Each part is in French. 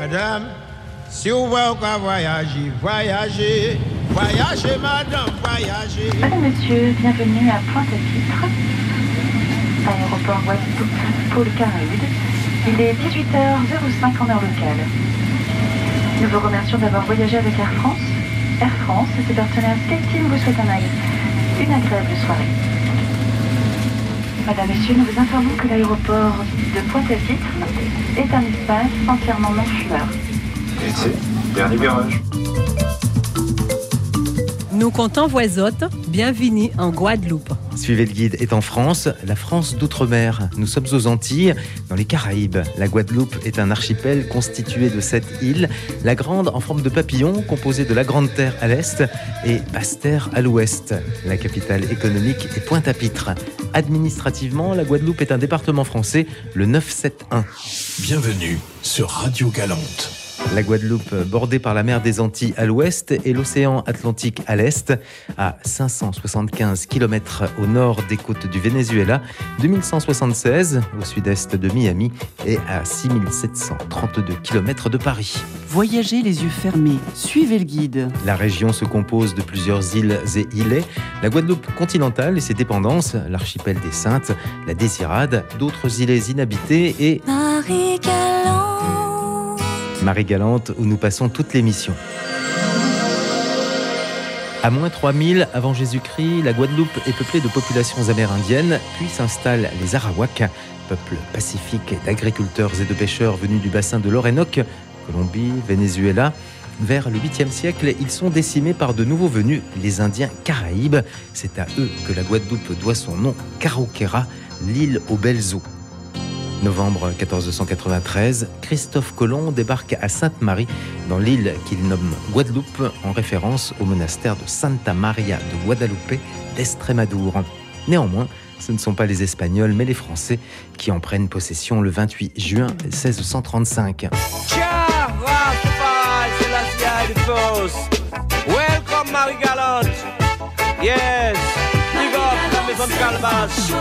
Madame, si vous voulez qu'on voyager, voyager, voyager, madame, voyager. Madame, monsieur, bienvenue à Pointe-à-Pitre, aéroport Guadeloupe, pôle Caraïbes. Il est 18h05 en heure locale. Nous vous remercions d'avoir voyagé avec Air France. Air France ses partenaires SkyTeam vous souhaitent un une agréable soirée. Madame, Messieurs, nous vous informons que l'aéroport de Pointe-à-Pitre est un espace entièrement non-fumeur. Et c'est dernier virage. Nous comptons voisotte, bienvenue en Guadeloupe. Suivez le guide est en France, la France d'outre-mer. Nous sommes aux Antilles, dans les Caraïbes. La Guadeloupe est un archipel constitué de sept îles, la grande en forme de papillon, composée de la Grande Terre à l'est et Basse-Terre à l'ouest. La capitale économique est Pointe-à-Pitre. Administrativement, la Guadeloupe est un département français, le 971. Bienvenue sur Radio Galante. La Guadeloupe, bordée par la mer des Antilles à l'ouest et l'océan Atlantique à l'est, à 575 km au nord des côtes du Venezuela, 2176 au sud-est de Miami et à 6732 km de Paris. Voyagez les yeux fermés, suivez le guide. La région se compose de plusieurs îles et îlets, la Guadeloupe continentale et ses dépendances, l'archipel des Saintes, la Désirade, d'autres îlets inhabités et... Marie-Galante, où nous passons toute l'émission. À moins 3000 avant Jésus-Christ, la Guadeloupe est peuplée de populations amérindiennes, puis s'installent les Arawaks, peuple pacifique d'agriculteurs et de pêcheurs venus du bassin de l'Orénoque, Colombie, Venezuela. Vers le 8e siècle, ils sont décimés par de nouveaux venus, les Indiens Caraïbes. C'est à eux que la Guadeloupe doit son nom, Caroquera, l'île aux belles eaux. Novembre 1493, Christophe Colomb débarque à Sainte-Marie, dans l'île qu'il nomme Guadeloupe, en référence au monastère de Santa Maria de Guadalupe d'Estrémadour. Néanmoins, ce ne sont pas les Espagnols, mais les Français qui en prennent possession le 28 juin 1635. Welcome, Marie-Galante. Yes, big up la maison de Calvas,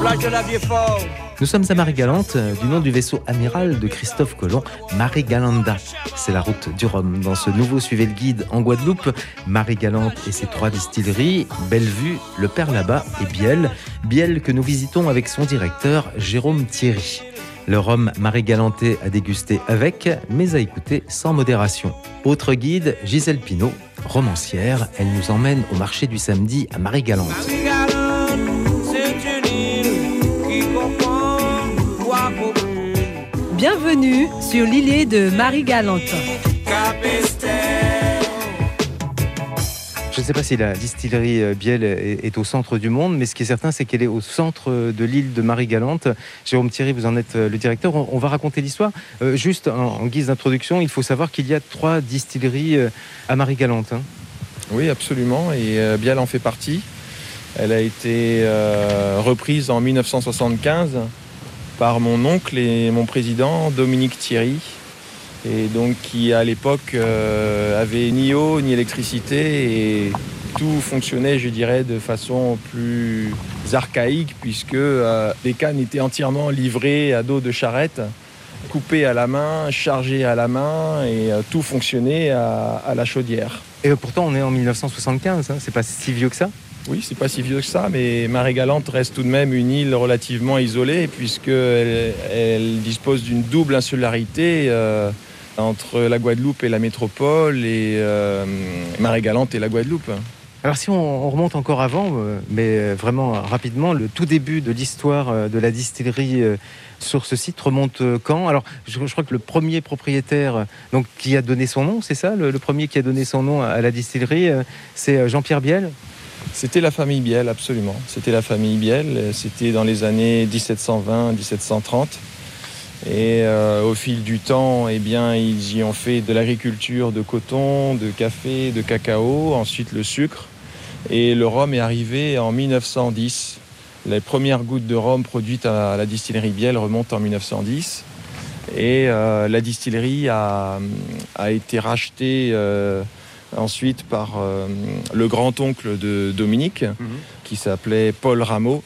plage de la Vieux-Fort. Nous sommes à Marie-Galante, du nom du vaisseau amiral de Christophe Colomb, Marie-Galanda. C'est la route du Rhum. Dans ce nouveau Suivez le guide en Guadeloupe, Marie-Galante et ses trois distilleries, Bellevue, Le Père là-bas et Biel. Biel que nous visitons avec son directeur, Jérôme Thierry. Le rhum Marie-Galanté à déguster avec, mais à écouter sans modération. Autre guide, Gisèle Pinault, romancière. Elle nous emmène au marché du samedi à Marie-Galante. Bienvenue sur l'îlet de Marie-Galante. Je ne sais pas si la distillerie euh, Biel est, au centre du monde, mais ce qui est certain, c'est qu'elle est au centre de l'île de Marie-Galante. Jérôme Thierry, vous en êtes euh, le directeur. On, va raconter l'histoire. Euh, juste en, en guise d'introduction, il faut savoir qu'il y a trois distilleries euh, à Marie-Galante. hein. Oui, absolument. Et euh, Biel en fait partie. Elle a été euh, reprise en 1975 par mon oncle et mon président, Dominique Thierry. Et donc qui à l'époque euh, avait ni eau ni électricité et tout fonctionnait, je dirais, de façon plus archaïque puisque euh, les cannes étaient entièrement livrées à dos de charrette, coupées à la main, chargées à la main et euh, tout fonctionnait à- la chaudière. Et euh, pourtant, on est en 1975. Hein. C'est pas si vieux que ça. Oui, c'est pas si vieux que ça, mais Marie-Galante reste tout de même une île relativement isolée puisqu'elle elle dispose d'une double insularité euh, entre la Guadeloupe et la métropole et euh, Marie-Galante et la Guadeloupe. Alors si on, on remonte encore avant, euh, mais euh, vraiment rapidement, le tout début de l'histoire de la distillerie sur ce site remonte quand? Alors je, crois que le premier propriétaire donc, qui a donné son nom, c'est ça? Le, premier qui a donné son nom à la distillerie, c'est Jean-Pierre Biel? C'était la famille Biel, absolument. C'était la famille Biel. C'était dans les années 1720-1730. Et euh, au fil du temps, eh bien, ils y ont fait de l'agriculture de coton, de café, de cacao, ensuite le sucre. Et le rhum est arrivé en 1910. Les premières gouttes de rhum produites à la distillerie Biel remontent en 1910. Et euh, la distillerie a, a été rachetée euh, ensuite par euh, le grand-oncle de Dominique, qui s'appelait Paul Rameau.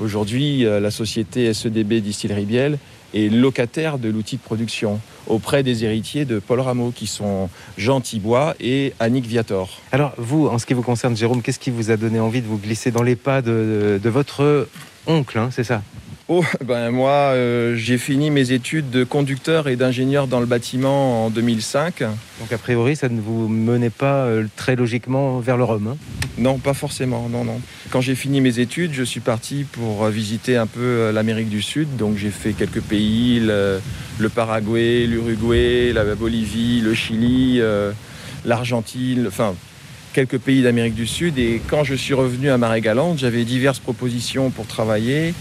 Aujourd'hui, euh, la société SEDB Distillerie Biel et locataire de l'outil de production auprès des héritiers de Paul Rameau qui sont Jean Thibois et Annick Viator. Alors vous, en ce qui vous concerne, Jérôme, qu'est-ce qui vous a donné envie de vous glisser dans les pas de, de votre oncle, hein, c'est ça? Oh, ben moi, euh, j'ai fini mes études de conducteur et d'ingénieur dans le bâtiment en 2005. Donc a priori, ça ne vous menait pas euh, très logiquement vers le Rhum hein? Non, pas forcément, non, non. Quand j'ai fini mes études, je suis parti pour euh, visiter un peu l'Amérique du Sud. Donc j'ai fait quelques pays, le, le Paraguay, l'Uruguay, la Bolivie, le Chili, l'Argentine, enfin quelques pays d'Amérique du Sud. Et quand je suis revenu à Marais-Galante, j'avais diverses propositions pour travailler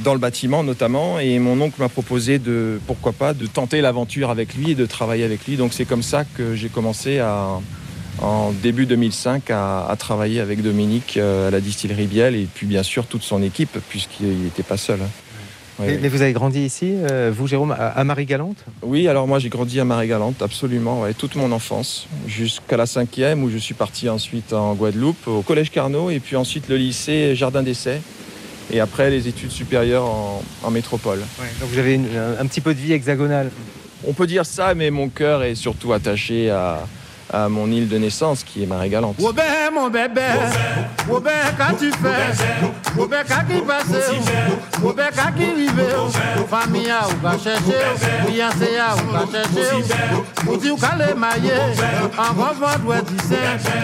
dans le bâtiment notamment. Et mon oncle m'a proposé de, pourquoi pas, de tenter l'aventure avec lui et de travailler avec lui. Donc c'est comme ça que j'ai commencé à, en début 2005 à, travailler avec Dominique euh, à la distillerie Biel et puis bien sûr toute son équipe puisqu'il n'était pas seul. Hein. mais, vous avez grandi ici, euh, vous Jérôme, à, Marie-Galante? Oui, alors moi j'ai grandi à Marie-Galante, absolument, toute mon enfance, jusqu'à la cinquième où je suis parti ensuite en Guadeloupe, au collège Carnot et puis ensuite le lycée Jardin d'Essai et après les études supérieures en, métropole. donc vous avez un petit peu de vie hexagonale. On peut dire ça, mais mon cœur est surtout attaché à, à mon île de naissance qui est Marie-Galante. mon bébé, quand tu fais, qui passe, qui vive, famille ou va chercher, fiancé ou va chercher, ou dire qu'elle maillé, en revoir doit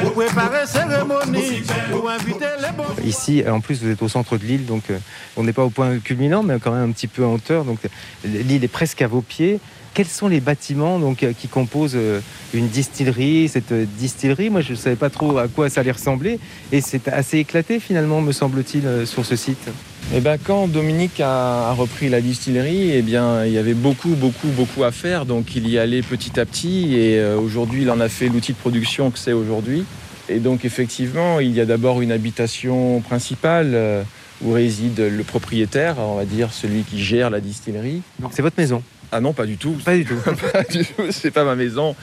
pour préparer cérémonie, pour inviter les bons. Ici, en plus, vous êtes au centre de l'île, donc euh, on n'est pas au point culminant, mais quand même un petit peu en hauteur, donc l'île est presque à vos pieds quels sont les bâtiments donc, euh, qui composent euh, une distillerie Cette euh, distillerie, moi je ne savais pas trop à quoi ça allait ressembler et c'est assez éclaté finalement, me semble-t-il, sur ce site. Eh ben, quand Dominique a, repris la distillerie, eh bien, il y avait beaucoup, beaucoup, beaucoup à faire. Donc il y allait petit à petit et aujourd'hui il en a fait l'outil de production que c'est aujourd'hui. Et donc effectivement, il y a d'abord une habitation principale où réside le propriétaire, on va dire celui qui gère la distillerie. Donc c'est votre maison? Ah non, pas du tout. Pas du tout. pas du tout. C'est pas ma maison.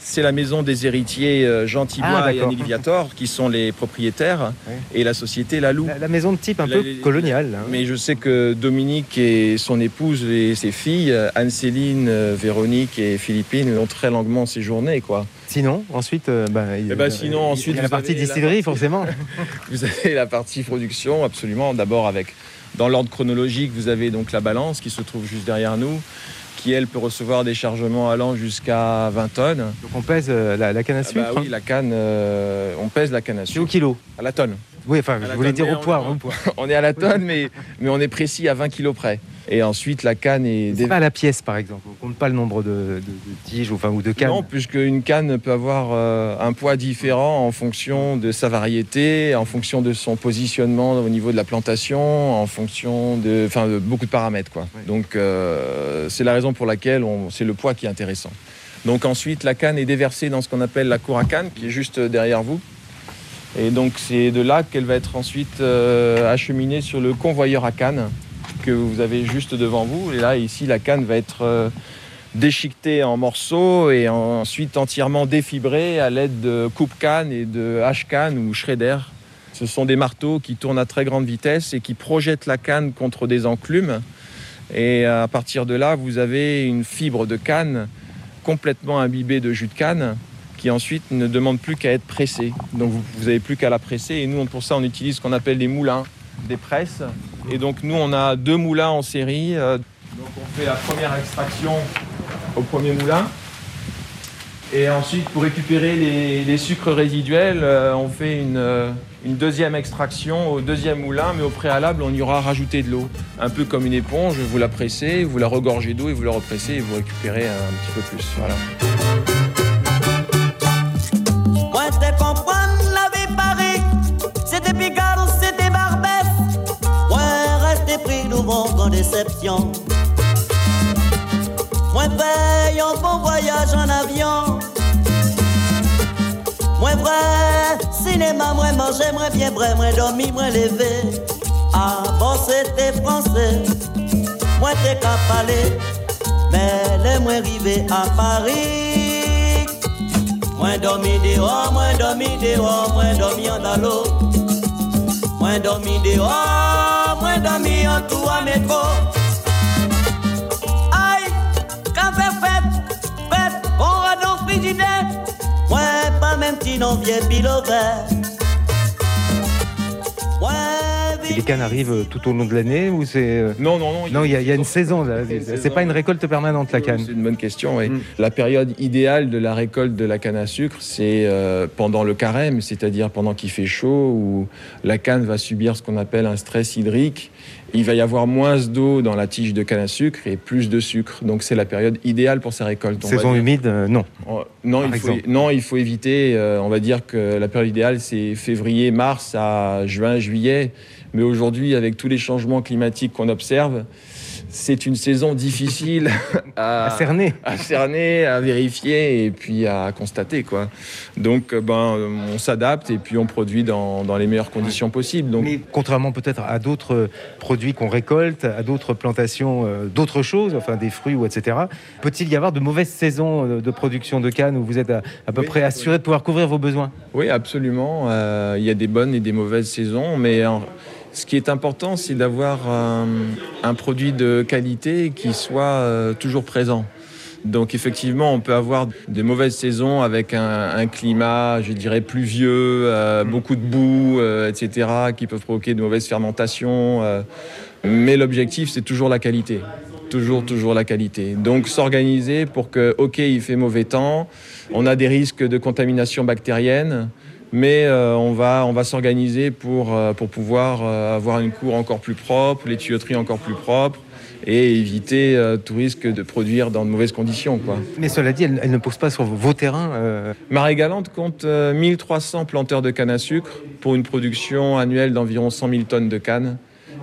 C'est la maison des héritiers euh, Jean ah, et Annick Viator qui sont les propriétaires et la société La Loup. La, maison de type un peu colonial. Hein. Mais je sais que Dominique et son épouse et ses filles, Anne-Céline, euh, Véronique et Philippine, ont très longuement séjourné. Quoi. Sinon, ensuite, euh, bah, il, eh ben, sinon, ensuite, y a la partie distillerie, forcément. vous avez la partie production, absolument. D'abord, avec dans l'ordre chronologique, vous avez donc la balance qui se trouve juste derrière nous qui elle peut recevoir des chargements allant jusqu'à 20 tonnes. Donc on pèse la, canne à sucre ah bah Oui, la canne, euh, on pèse la canne à sucre. au kilo À la tonne. Oui, enfin, je voulais dire au poids. On, est à la tonne, mais, mais on est précis à 20 kilos près. Et ensuite, la canne est. C'est pas à la pièce, par exemple. On compte pas le nombre de, tiges enfin, ou de cannes. Non, puisqu'une canne peut avoir euh, un poids différent en fonction de sa variété, en fonction de son positionnement au niveau de la plantation, en fonction de, enfin, de beaucoup de paramètres. Quoi. Donc, euh, c'est la raison pour laquelle c'est le poids qui est intéressant. Donc, ensuite, la canne est déversée dans ce qu'on appelle la cour à canne, qui est juste derrière vous. Et donc, c'est de là qu'elle va être ensuite euh, acheminée sur le convoyeur à canne que vous avez juste devant vous. Et là, ici, la canne va être euh, déchiquetée en morceaux et ensuite entièrement défibrée à l'aide de coupe-canne et de hache-canne ou shredder. Ce sont des marteaux qui tournent à très grande vitesse et qui projettent la canne contre des enclumes. Et à partir de là, vous avez une fibre de canne complètement imbibée de jus de canne qui ensuite ne demande plus qu'à être pressée. Donc vous n'avez plus qu'à la presser. Et nous, pour ça, on utilise ce qu'on appelle des moulins, des presses et donc nous, on a deux moulins en série. Euh, donc on fait la première extraction au premier moulin. Et ensuite, pour récupérer les, sucres résiduels, euh, on fait euh, une, deuxième extraction au deuxième moulin, mais au préalable, on y aura rajouté de l'eau. Un peu comme une éponge, vous la pressez, vous la regorgez d'eau et vous la repressez et vous récupérez un, petit peu plus. Voilà. Déception. Moi paye bon voyage en avion. Moi vrai, cinéma, moi manger, moi bien vrai, moi dormir, moi lever. Ah bon c'était français, moi t'es qu'à parler, mais les moi arrivé à Paris. Moi dormi dehors, moi dormi dehors, moi dormi en l'eau. Moi dormi dehors mwenda miotu wameko ai ka on va dans frigidaire ouais pas même si non vient pile les cannes arrivent tout au long de l'année ou c'est euh, Non, non, non. Non, il y, a- y a une saison. là. C'est pas une récolte permanente la canne. C'est une bonne question. oui. Mm. La période idéale de la récolte de la canne à sucre, c'est euh, pendant le carême, c'est-à-dire pendant qu'il fait chaud, où la canne va subir ce qu'on appelle un stress hydrique. Il va y avoir moins d'eau dans la tige de canne à sucre et plus de sucre. Donc c'est la période idéale pour sa récolte. Saison dire. humide, euh, non. Oh, Non, il faut, exemple. non, il faut éviter. euh, on va dire que la période idéale, c'est février, mars à juin, juillet. Mais aujourd'hui, avec tous les changements climatiques qu'on observe, c'est une saison difficile à, À cerner. à cerner, à vérifier et puis à constater. Quoi. Donc, euh, ben, on s'adapte et puis on produit dans, dans les meilleures conditions possibles. Donc, Mais contrairement peut-être à d'autres euh, produits qu'on récolte, à d'autres plantations, euh, d'autres choses, enfin des fruits ou etc., peut-il y avoir de mauvaises saisons de production de canne où vous êtes à, à peu Oui, près assuré de pouvoir couvrir vos besoins? Oui, absolument. Euh, il y a des bonnes et des mauvaises saisons, mais en- ce qui est important, c'est d'avoir euh, un produit de qualité qui soit euh, toujours présent. Donc effectivement, on peut avoir des mauvaises saisons avec un, un climat, je dirais, pluvieux, euh, beaucoup de boue, euh, etc., qui peuvent provoquer de mauvaises fermentations. euh. mais l'objectif, c'est toujours la qualité. Toujours, toujours la qualité. Donc s'organiser pour que, OK, il fait mauvais temps, on a des risques de contamination bactérienne, mais euh, on va, on va s'organiser pour, euh, pour pouvoir euh, avoir une cour encore plus propre, les tuyauteries encore plus propres et éviter tout risque de produire dans de mauvaises conditions. Quoi. Mais cela dit, elle, elle ne pose pas sur vos terrains. euh, Marais Galante compte euh, 1300 planteurs de canne à sucre pour une production annuelle d'environ 100 000 tonnes de canne.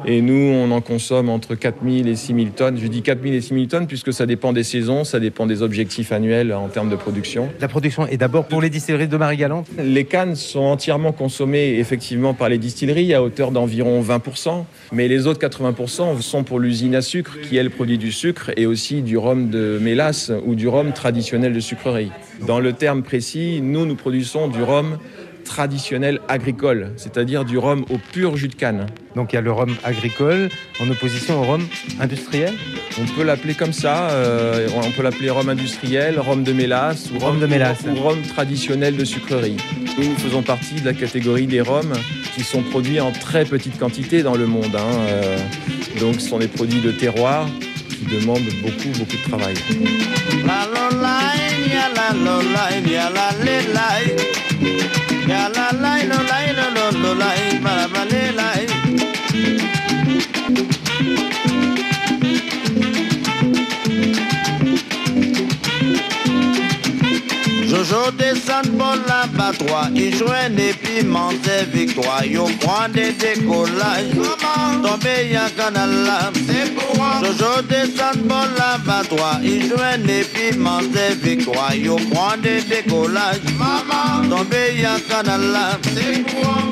Et nous, on en consomme entre 4 000 et 6 000 tonnes. Je dis 4 000 et 6 000 tonnes puisque ça dépend des saisons, ça dépend des objectifs annuels en termes de production. La production est d'abord pour les distilleries de Marie-Galante. Les cannes sont entièrement consommées effectivement par les distilleries à hauteur d'environ 20%, mais les autres 80% sont pour l'usine à sucre qui elle produit du sucre et aussi du rhum de mélasse ou du rhum traditionnel de sucrerie. Dans le terme précis, nous nous produisons du rhum traditionnel agricole, c'est-à-dire du rhum au pur jus de canne. Donc il y a le rhum agricole en opposition au rhum industriel? On peut l'appeler comme ça, euh, on peut l'appeler rhum industriel, rhum de mélasse ou Rhum de mélasse. ou rhum traditionnel de sucrerie. Nous, faisons partie de la catégorie des rhums qui sont produits en très petite quantité dans le monde. hein, euh, donc ce sont des produits de terroir qui demandent beaucoup, beaucoup de travail. La ya la lo line, ya la le line. Ya la line, Jojo descend pour l'abattoir, il joigne et piment et victoire. Yo prend des décollages, tombé y'a canal là. Jojo descend pour l'abattoir, il joigne et piment et victoire. Yo prend des décollages, tombé y'a canal là. Tombé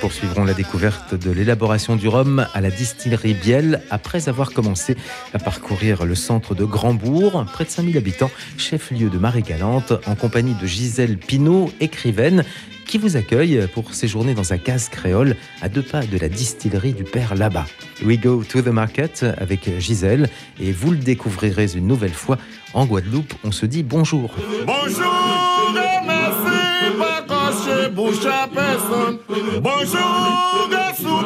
poursuivrons la découverte de l'élaboration du rhum à la distillerie Biel après avoir commencé à parcourir le centre de Grandbourg, près de 5000 habitants, chef-lieu de Marie-Galante, en compagnie de Gisèle Pinault, écrivaine, qui vous accueille pour séjourner dans un case créole à deux pas de la distillerie du Père là-bas. We go to the market avec Gisèle et vous le découvrirez une nouvelle fois en Guadeloupe. On se dit bonjour. Bonjour bouche à personne. Bonjour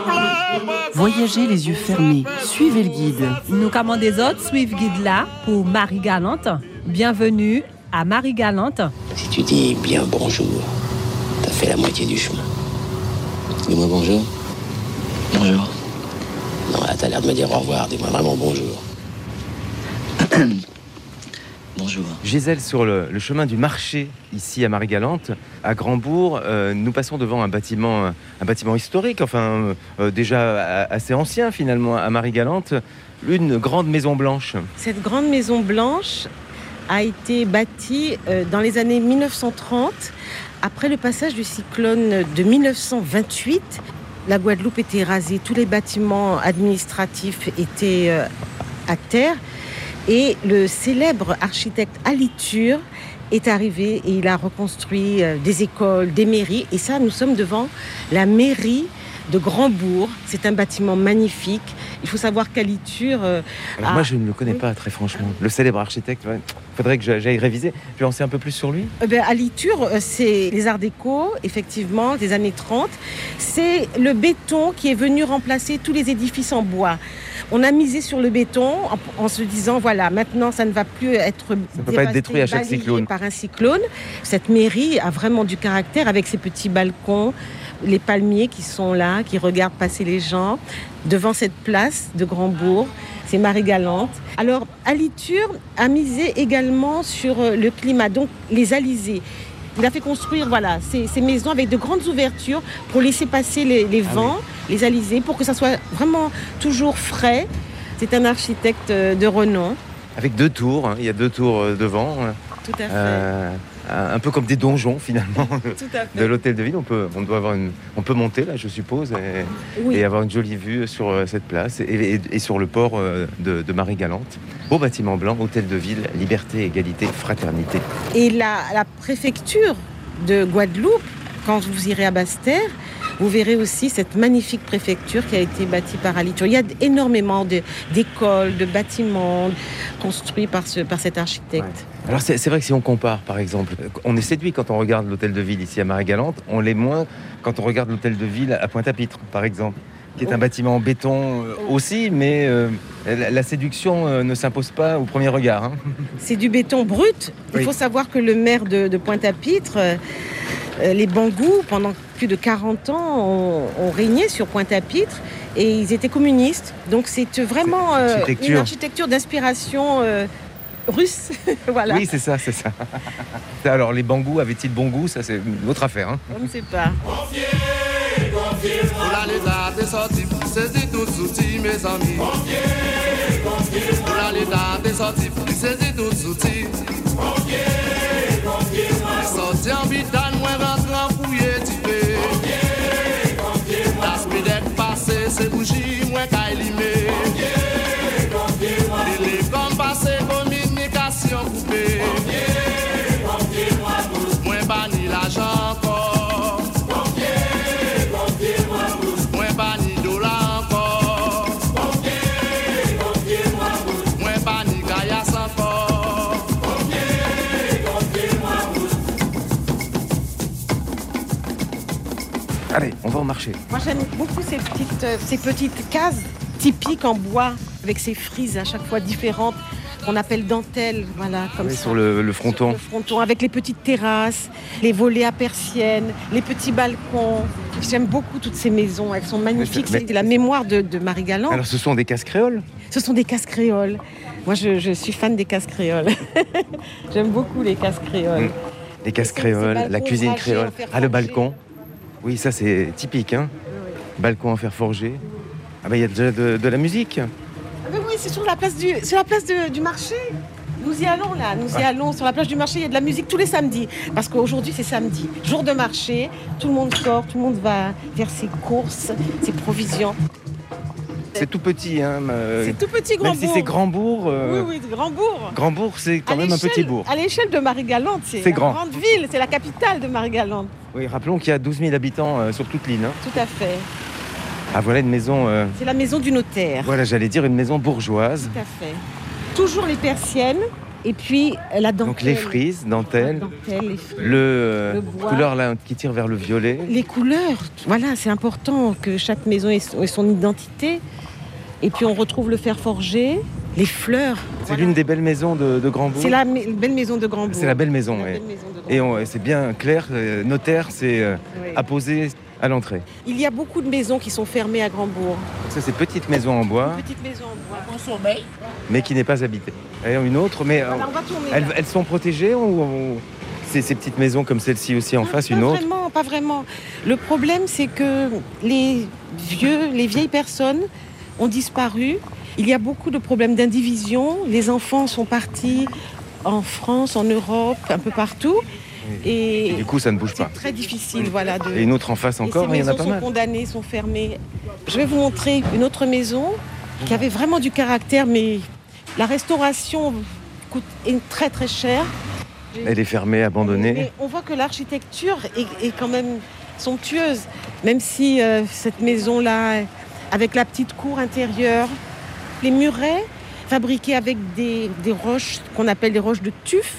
pas Voyagez les yeux fermés, suivez le guide. Nous, comme des autres, suivent guide là pour Marie-Galante. Bienvenue à Marie-Galante. Si tu dis bien bonjour, t'as fait la moitié du chemin. Dis-moi bonjour. Bonjour. Non, là, t'as l'air de me dire au revoir. Dis-moi vraiment bonjour. bonjour. Gisèle, sur le, le chemin du marché, ici à Marie-Galante, à Grandbourg, euh, nous passons devant un bâtiment, un bâtiment historique, enfin euh, déjà a- assez ancien finalement à Marie-Galante, une grande maison blanche. Cette grande maison blanche a été bâtie euh, dans les années 1930, après le passage du cyclone de 1928. La Guadeloupe était rasée, tous les bâtiments administratifs étaient euh, à terre. Et le célèbre architecte Aliture est arrivé et il a reconstruit euh, des écoles, des mairies. Et ça, nous sommes devant la mairie de Grandbourg. C'est un bâtiment magnifique. Il faut savoir qu'Aliture. euh, Alors a- moi, je ne le connais pas très franchement. Le célèbre architecte, il faudrait que j'aille réviser. Je vais en sais un peu plus sur lui. Eh ben, à Liture, euh, c'est les arts déco, effectivement, des années 30. C'est le béton qui est venu remplacer tous les édifices en bois. On a misé sur le béton en, en se disant, voilà, maintenant, ça ne va plus être Ça peut pas être dévasté, détruit à chaque balayé cyclone. par un cyclone. Cette mairie a vraiment du caractère avec ses petits balcons, les palmiers qui sont là, qui regardent passer les gens devant cette place de Grandbourg. C'est Marie-Galante. Alors, Aliture a misé également sur euh, le climat, donc les alizés. Il a fait construire voilà, ces, ces maisons avec de grandes ouvertures pour laisser passer les, les Ah vents, les alizés, pour que ça soit vraiment toujours frais. C'est un architecte euh, de renom. Avec deux tours, hein. il y a deux tours euh, devant. Tout à fait. Euh, un peu comme des donjons finalement de l'hôtel de ville. On peut, on doit avoir une, on peut monter là, je suppose, et, Oui. et avoir une jolie vue sur euh, cette place et, et- et sur le port euh, de, de Marie-Galante. Beau bâtiment blanc, hôtel de ville, liberté, égalité, fraternité. Et la, la préfecture de Guadeloupe, quand vous irez à Basse-Terre, vous verrez aussi cette magnifique préfecture qui a été bâtie par Aliture. Il y a énormément d'écoles, de, bâtiments construits par, ce, par cet architecte. Alors c'est vrai que si on compare, par exemple, on est séduit quand on regarde l'hôtel de ville ici à Marie-Galante, on l'est moins quand on regarde l'hôtel de ville à Pointe-à-Pitre, par exemple, qui est un bâtiment en béton euh, aussi, mais euh, la, la séduction euh, ne s'impose pas au premier regard. hein. C'est du béton brut. Il Oui. faut savoir que le maire de, de Pointe-à-Pitre, euh, les Bangous, pendant plus de 40 ans, ont, ont régné sur Pointe-à-Pitre et ils étaient communistes. Donc c'est vraiment euh, architecture. une architecture d'inspiration euh, russe. voilà. Oui, c'est ça, c'est ça. Alors les bangous avaient-ils bon goût? Ça, c'est une autre affaire. hein. On ne sait pas. Oula l'état des sorties, saisis tout souti mes amis. Oula l'état des sorties, saisis tout souti. Sorti en bidane, moi rentre en fouillé typé. La Allez, on va au marché. Moi j'aime beaucoup ces petites, euh, ces petites cases typiques en bois avec ces frises à chaque fois différentes qu'on appelle dentelles, voilà, comme Oui, ça. sur le, le fronton. le fronton, avec les petites terrasses, les volets à persiennes, les petits balcons. J'aime beaucoup toutes ces maisons, elles sont magnifiques. C'est la mémoire de, de Marie Galland. Alors ce sont des cases créoles? Ce sont des cases créoles. Moi, je, je suis fan des cases créoles. J'aime beaucoup les cases créoles. Les cases ces créoles, la cuisine créole. Ah, le balcon. Oui, ça c'est typique. Hein. Balcon en fer forgé. Ah bah il y a déjà de, de la musique. Ah, mais oui, c'est sur la place du, sur la place de- du marché. Nous y allons là, nous y Ah. allons sur la plage du marché. Il y a de la musique tous les samedis parce qu'aujourd'hui c'est samedi, jour de marché. Tout le monde sort, tout le monde va faire ses courses, ses provisions. C'est tout petit. Hein, euh, C'est tout petit Même si Grandbourg. c'est Grandbourg. euh, Oui, oui, Grandbourg. Grandbourg, c'est quand À même un petit bourg. À l'échelle de Marie-Galante, c'est C'est une grand. grande ville, c'est la capitale de Marie-Galante. Oui, rappelons qu'il y a 12 000 habitants euh, sur toute l'île. hein. Tout à fait. Ah voilà une maison. euh, C'est la maison du notaire. voilà, j'allais dire une maison bourgeoise. Tout à fait. Toujours les persiennes et puis la dentelle. Donc les frises, dentelles, dentelle, les frises. le, Le bois. couleur là qui tire vers le violet. Les couleurs, voilà, c'est important que chaque maison ait son, ait son identité. Et puis on retrouve le fer forgé, les fleurs. C'est l'une des belles maisons de, de Grandbourg. C'est la me- belle maison de Grandbourg. C'est la belle maison, La oui. Et on- c'est bien clair, euh, notaire, c'est euh, Oui. apposé à l'entrée. Il y a beaucoup de maisons qui sont fermées à Grandbourg. Ça, c'est petite maison en bois, Petite maison en bois. On sommeil. mais qui n'est pas habitée. Et une autre, mais euh, Voilà, on va tourner. elles, sont protégées ou, ou- c'est ces petites maisons comme celle-ci aussi en face, Pas une autre vraiment, pas vraiment. Le problème, c'est que les vieux, les vieilles personnes ont disparu. Il y a beaucoup de problèmes d'indivision. Les enfants sont partis en France, en Europe, un peu partout. Et Et du coup, ça ne bouge pas. c'est très difficile, voilà. De... Et une autre en face encore, il y en a pas sont mal. condamnées, sont fermées. Je vais vous montrer une autre maison qui avait vraiment du caractère, mais la restauration coûte est très très cher. Elle est fermée, abandonnée. Mais on voit que l'architecture est, est quand même somptueuse. Même si euh, cette maison-là, avec la petite cour intérieure, les murets fabriqués avec des, des roches qu'on appelle des roches de tuf.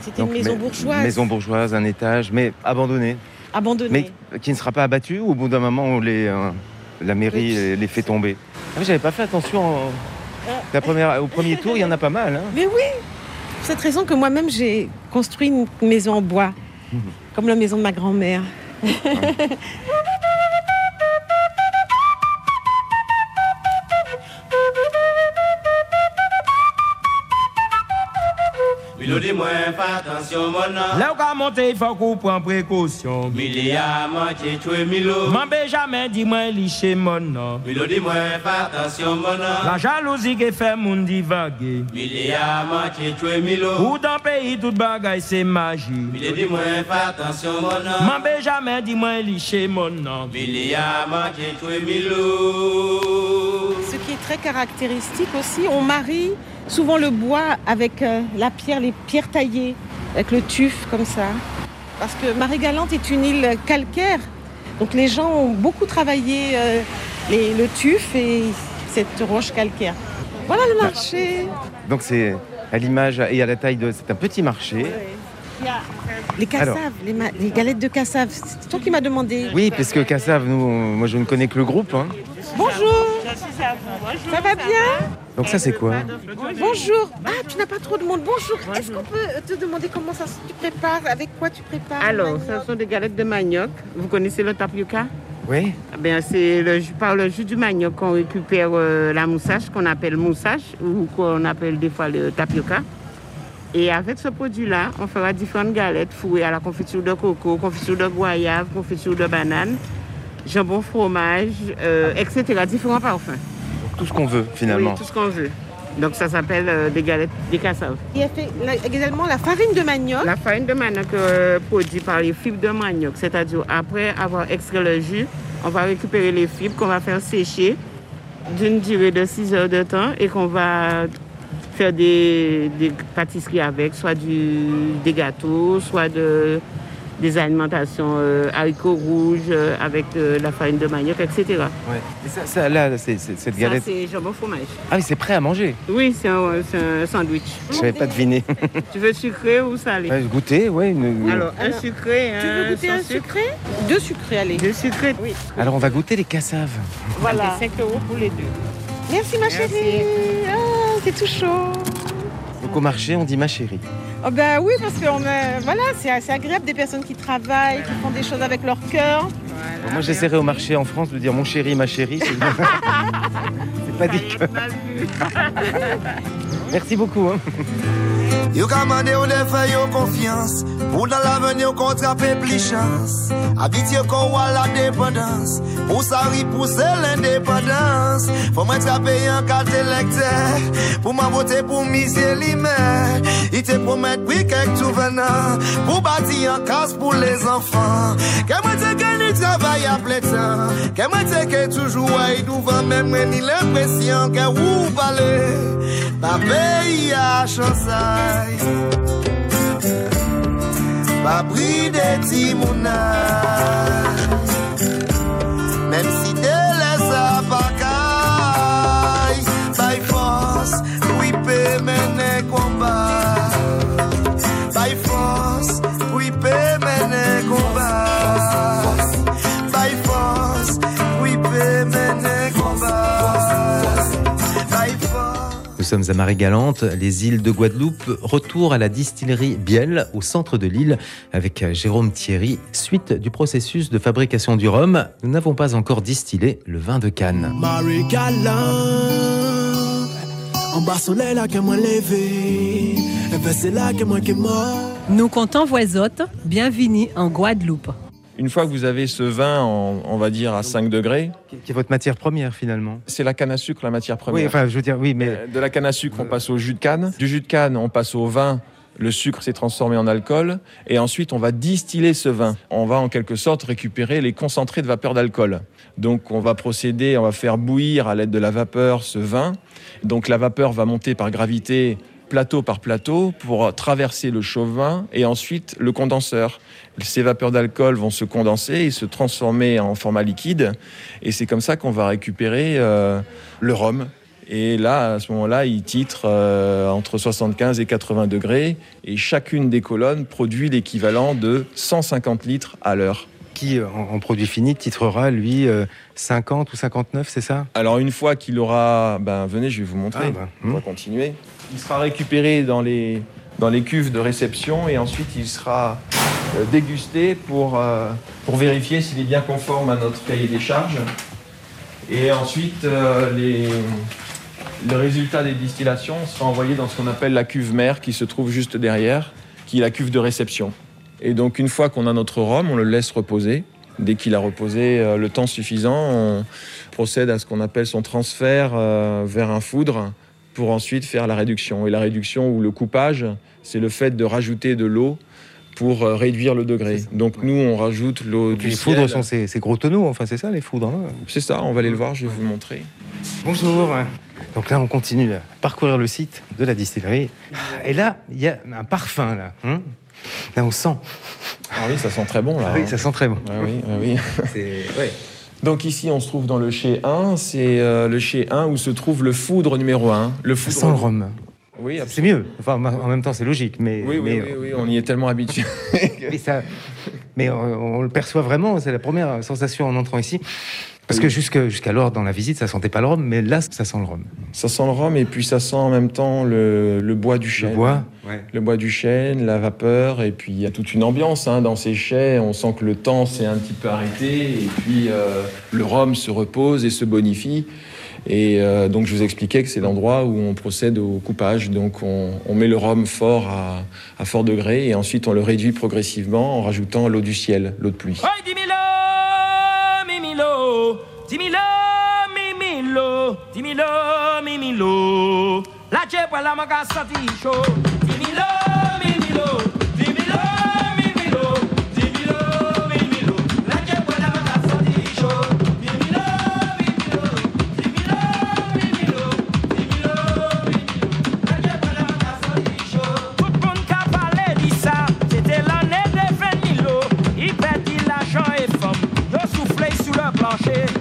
C'était une maison mais- bourgeoise. Maison bourgeoise, un étage, mais abandonné. Abandonnée. Mais qui ne sera pas abattu ou au bout d'un moment on les, euh, la mairie les, les fait tomber ah, J'avais pas fait attention. en- La première, au premier tour, il y en a pas mal. hein. Mais oui Pour cette raison que moi-même, j'ai construit une maison en bois, Mhm. comme la maison de ma grand-mère. Milo di mwen fa atensyon mon nan Là où on monter, il faut qu'on prenne précaution. Mili a manche chwe Milo M'en jamais dit moi liché mon nom. Milo di mwen fa atensyon mon La nan jalousie qui fait moun divaguer. Mili a manche chwe Milo Ou dans le pays, toute bagaille c'est magie. Mili di mwen fa atensyon mon nan M'en jamais dit moi liché mon nom. Mili a manche chwe Milo Ce qui est très caractéristique aussi, on marie souvent le bois avec euh, la pierre, les pierres taillées, avec le tuf comme ça. Parce que Marie-Galante est une île calcaire, donc les gens ont beaucoup travaillé euh, les- le tuf et cette roche calcaire. Voilà le marché. Donc c'est à l'image et à la taille de. C'est un petit marché. Les cassaves, les, galettes de cassave. C'est toi qui m'as demandé. Oui, parce que Cassave, nous, moi je ne connais que le groupe. hein. Bonjour. Ça va bien? Donc ça c'est quoi Bonjour. Ah, tu n'as pas trop de monde. Bonjour. Est-ce qu'on peut te demander comment ça se tu prépares Avec quoi tu prépares Alors, ce sont des galettes de manioc. Vous connaissez le tapioca? Oui. Eh bien, c'est le jus- par le jus du manioc qu'on récupère euh, la moussage, qu'on appelle moussage, ou qu'on appelle des fois le tapioca. Et avec ce produit-là, on fera différentes galettes fourrées à la confiture de coco, confiture de goyave, confiture de banane, jambon fromage, euh, etc. Différents parfums. Tout ce qu'on veut finalement. Oui, tout ce qu'on veut. Donc ça s'appelle euh, des galettes des cassaves. Il y a fait la- également la farine de manioc. La farine de manioc euh, produite par les fibres de manioc, c'est-à-dire après avoir extrait le jus, on va récupérer les fibres qu'on va faire sécher d'une durée de 6 heures de temps et qu'on va faire des, des pâtisseries avec, soit du, des gâteaux, soit de, des alimentations euh, haricots rouges euh, avec euh, la farine de manioc, etc. Ouais. Et ça, ça, là, c'est, c'est- cette Ça, galette. c'est jambon fromage. Ah oui, c'est prêt à manger. Oui, c'est un, c'est un sandwich. Je savais pas deviner. Tu veux sucré ou salé? Ouais, goûter, ouais. une- Alors, un sucré, Tu veux un goûter un sucre? sucré? Deux sucrés, allez. Deux sucrés? Oui. Alors on va goûter les cassaves. Voilà. 5 euros pour les deux. Merci ma Merci. chérie. Ah, c'est tout chaud. Donc au marché, on dit ma chérie. Oh ben oui, parce que on est- voilà, c'est assez agréable des personnes qui travaillent, qui font des choses avec leur cœur. Bon, moi, j'essaierai au marché en France de dire mon chéri, ma chérie. C'est c'est pas dit que. Merci beaucoup. hein. Yo ka mande ou de fè yo konfians Pou nan l'avenir yo kontrape pli chans Habit yo kon wala dependans Pou sa ri pousse l'indépendance Fò mwen trape yon kat elekte Pou mwen vote pou misye li men Ite promet pri kek tou venan Pou bati yon kas pou les enfants. Ke mwen te ke ni travay a ple tan Ke mwen te ke toujou ay douvan Men mwen ni l'impression ke ou pale Pa peyi a chansay Pa bride mounay sommes à Marie-Galante, les îles de Guadeloupe. Retour à la distillerie Biel, au centre de l'île, avec Jérôme Thierry. Suite du processus de fabrication du rhum, nous n'avons pas encore distillé le vin de Cannes. En bas soleil là que moi levé Et ben c'est là que moi qui mort Nous comptons voisotte, bienvenue en Guadeloupe. Une fois que vous avez ce vin, en- on va dire à 5 degrés, Qui est votre matière première finalement c'est la canne à sucre, la matière première. Oui, enfin, je veux dire, oui, mais. Euh, De la canne à sucre, on passe au jus de canne. Du jus de canne, on passe au vin. Le sucre s'est transformé en alcool. Et ensuite, on va distiller ce vin. On va en quelque sorte récupérer les concentrés de vapeur d'alcool. Donc, on va procéder, on va faire bouillir à l'aide de la vapeur ce vin. Donc, la vapeur va monter par gravité plateau par plateau pour traverser le chauvin et ensuite le condenseur. Ces vapeurs d'alcool vont se condenser et se transformer en format liquide. Et c'est comme ça qu'on va récupérer euh, le rhum. Et là, à ce moment-là, il titre euh, entre 75 et 80 degrés. Et chacune des colonnes produit l'équivalent de 150 litres à l'heure. Qui, euh, en, produit fini, titrera, lui, euh, 50 ou 59, c'est ça? Alors une fois qu'il aura... Ben venez, je vais vous montrer. Ah, bah, On va continuer. Il sera récupéré dans les, dans les cuves de réception et ensuite il sera euh, dégusté pour, euh, pour vérifier s'il est bien conforme à notre cahier des charges. Et ensuite, euh, les, le résultat des distillations sera envoyé dans ce qu'on appelle la cuve mère qui se trouve juste derrière, qui est la cuve de réception. Et donc une fois qu'on a notre rhum, on le laisse reposer. Dès qu'il a reposé le temps suffisant, on procède à ce qu'on appelle son transfert vers un foudre pour ensuite faire la réduction. Et la réduction ou le coupage, c'est le fait de rajouter de l'eau pour euh, réduire le degré. Donc nous, on rajoute l'eau du Les ciel. foudres sont ces, ces gros tonneaux, enfin c'est ça les foudres. hein C'est ça, on va aller le voir, je vais vous montrer. Bonjour. Donc là, on continue à parcourir le site de la distillerie. Et là, il y a un parfum là. hein là, on sent. Ah oui, ça sent très bon là. Ah oui, hein. ça sent très bon. Ah oui, ah oui. C'est- ouais. Donc ici, on se trouve dans le chez 1. C'est euh, le chez 1 où se trouve le foudre numéro 1. Le foudre... sent le rhum. Oui, C'est mieux. Enfin, en même temps, c'est logique, mais Oui, oui, mais, oui, oui, on y est tellement habitué. mais ça, mais on, on le perçoit vraiment. C'est la première sensation en entrant ici. Parce que jusqu'alors, dans la visite, ça sentait pas le rhum, mais là, ça sent le rhum. Ça sent le rhum, et puis ça sent en même temps le, le bois du chêne. Le bois du chêne, la vapeur, et puis il y a toute une ambiance hein, dans ces chais. On sent que le temps s'est un petit peu arrêté, et puis euh, le rhum se repose et se bonifie. Et euh, donc je vous expliquais que c'est l'endroit où on procède au coupage. Donc on, on met le rhum fort à, fort degré et ensuite on le réduit progressivement en rajoutant l'eau du ciel, l'eau de pluie. Dimmi-le, Dimilo, Dimilo. dimmi-le. La c'è quella maga satiscio. Dimmi-le, mimi-lo, dimmi-le, mimi-lo, dimmi-le. La c'è maga satiscio. Dimmi-le, mimi-lo. La c'è. Tout le monde qui a c'était l'année de Venilo. Il perdit l'argent et femme, le soufflé sur le plancher.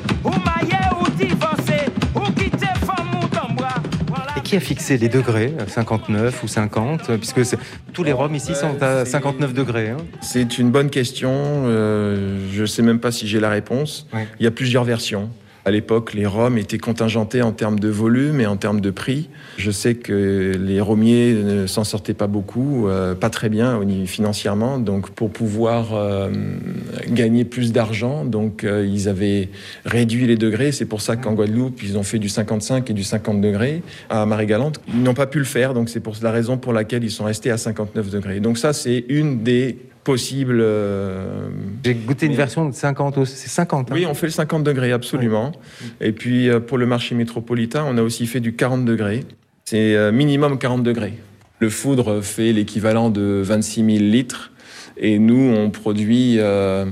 Qui a fixé les degrés, 59 ou 50 Puisque c'est- tous les rhums ici sont à 59 degrés. hein. C'est une bonne question. euh, je ne sais même pas si j'ai la réponse. Il y a plusieurs versions. À l'époque, les rhums étaient contingentés en termes de volume et en termes de prix. Je sais que les rhummiers ne s'en sortaient pas beaucoup, euh, pas très bien financièrement. Donc, pour pouvoir euh, gagner plus d'argent, donc euh, ils avaient réduit les degrés. C'est pour ça qu'en Guadeloupe, ils ont fait du 55 et du 50 degrés. À Marie-Galante, ils n'ont pas pu le faire. Donc, c'est pour la raison pour laquelle ils sont restés à 59 degrés. Donc, ça, c'est une des euh, J'ai goûté une version de 50, aussi. c'est 50. hein. oui, on fait le 50 degrés, absolument. Et puis euh, pour le marché métropolitain, on a aussi fait du 40 degrés. C'est euh, minimum 40 degrés. Le foudre fait l'équivalent de 26 000 litres. Et nous, on produit euh,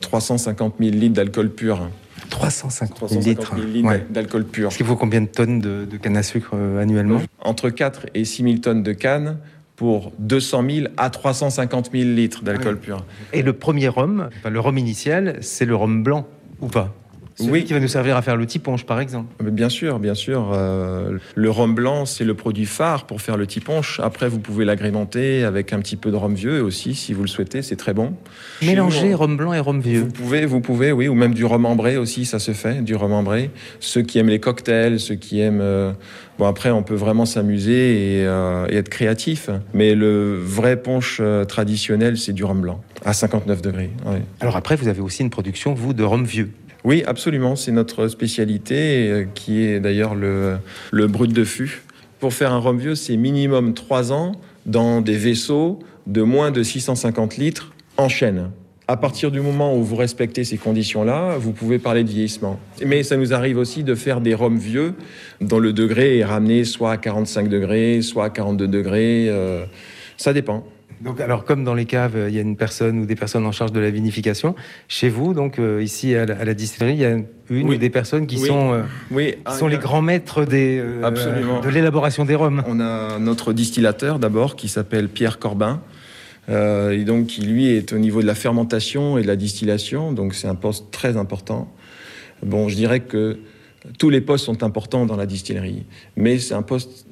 350 000 litres d'alcool pur. 350 000 350 litres. 000 litres Ouais. d'alcool pur. Ce qui vaut combien de tonnes de, de canne à sucre euh, annuellement? Entre 4 et 6 000 tonnes de canne pour 200 000 à 350 000 litres d'alcool pur. Et le premier rhum, le rhum initial, c'est le rhum blanc ou pas? Celui qui va nous servir à faire le tiponche, par exemple. Mais Bien sûr, bien sûr. euh, le rhum blanc, c'est le produit phare pour faire le tiponche. Après, vous pouvez l'agrémenter avec un petit peu de rhum vieux aussi, si vous le souhaitez. C'est très bon. Mélanger nous, rhum blanc et rhum vieux. Vous pouvez, vous pouvez, oui, ou même du rhum ambré aussi, ça se fait, du rhum ambré. Ceux qui aiment les cocktails, ceux qui aiment. euh, Bon, après, on peut vraiment s'amuser et, euh, et être créatif. Mais le vrai punch traditionnel, c'est du rhum blanc, à 59 degrés. ouais. Alors après, vous avez aussi une production, vous, de rhum vieux. Oui, absolument. C'est notre spécialité, euh, qui est d'ailleurs le, brut de fût. Pour faire un rhum vieux, c'est minimum 3 ans dans des vaisseaux de moins de 650 litres en chêne. À partir du moment où vous respectez ces conditions-là, vous pouvez parler de vieillissement. Mais ça nous arrive aussi de faire des rhums vieux dont le degré est ramené soit à 45 degrés, soit à 42 degrés. euh, ça dépend. Donc, alors, comme dans les caves, il y a une personne ou des personnes en charge de la vinification, chez vous, donc euh, ici à la, à la distillerie, il y a une Oui. ou des personnes qui Oui. sont, euh, Oui, ah, sont y les grands maîtres des, euh, de l'élaboration des rhums. On a notre distillateur d'abord qui s'appelle Pierre Corbin. euh, et donc qui lui est au niveau de la fermentation et de la distillation, donc c'est un poste très important. Bon, je dirais que tous les postes sont importants dans la distillerie, mais c'est un poste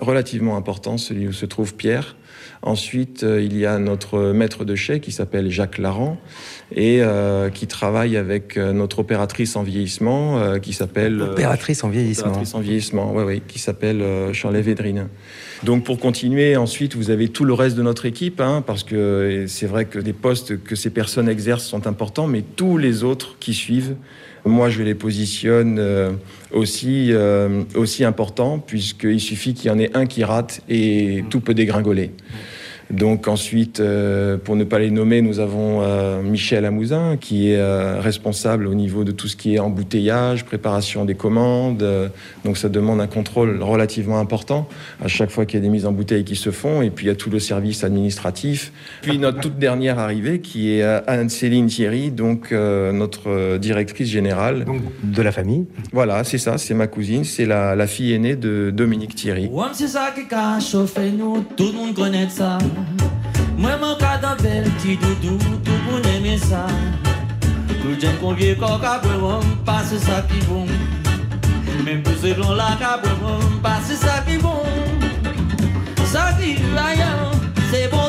relativement important, celui où se trouve Pierre. Ensuite, euh, il y a notre maître de chai qui s'appelle Jacques Laran et euh, qui travaille avec euh, notre opératrice en vieillissement euh, qui s'appelle euh, Opératrice en vieillissement. Opératrice en vieillissement, oui, oui, qui s'appelle euh, Charlet Védrine. Donc pour continuer, ensuite, vous avez tout le reste de notre équipe, hein, parce que c'est vrai que les postes que ces personnes exercent sont importants, mais tous les autres qui suivent, moi je les positionne euh, aussi, euh, aussi importants, puisqu'il suffit qu'il y en ait un qui rate et tout peut dégringoler. Donc ensuite, euh, pour ne pas les nommer, nous avons euh, Michel Amouzin qui est euh, responsable au niveau de tout ce qui est embouteillage, préparation des commandes. euh, donc ça demande un contrôle relativement important à chaque fois qu'il y a des mises en bouteille qui se font. Et puis il y a tout le service administratif. Puis notre toute dernière arrivée qui est Anne-Céline Thierry, donc euh, notre directrice générale. de la famille. Voilà, c'est ça, c'est ma cousine, c'est la, la fille aînée de Dominique Thierry. Ouam c'est ça qui a chauffé nous, tout le monde connaît ça. Mwen man ka dan bel ti doudou, tou pou neme sa. Kou jen konvye kor ka bwen wom, pase sa ki bon. Men pou se blon la ka bwen wom, pase sa ki bon. Sa ki rayan, se bon.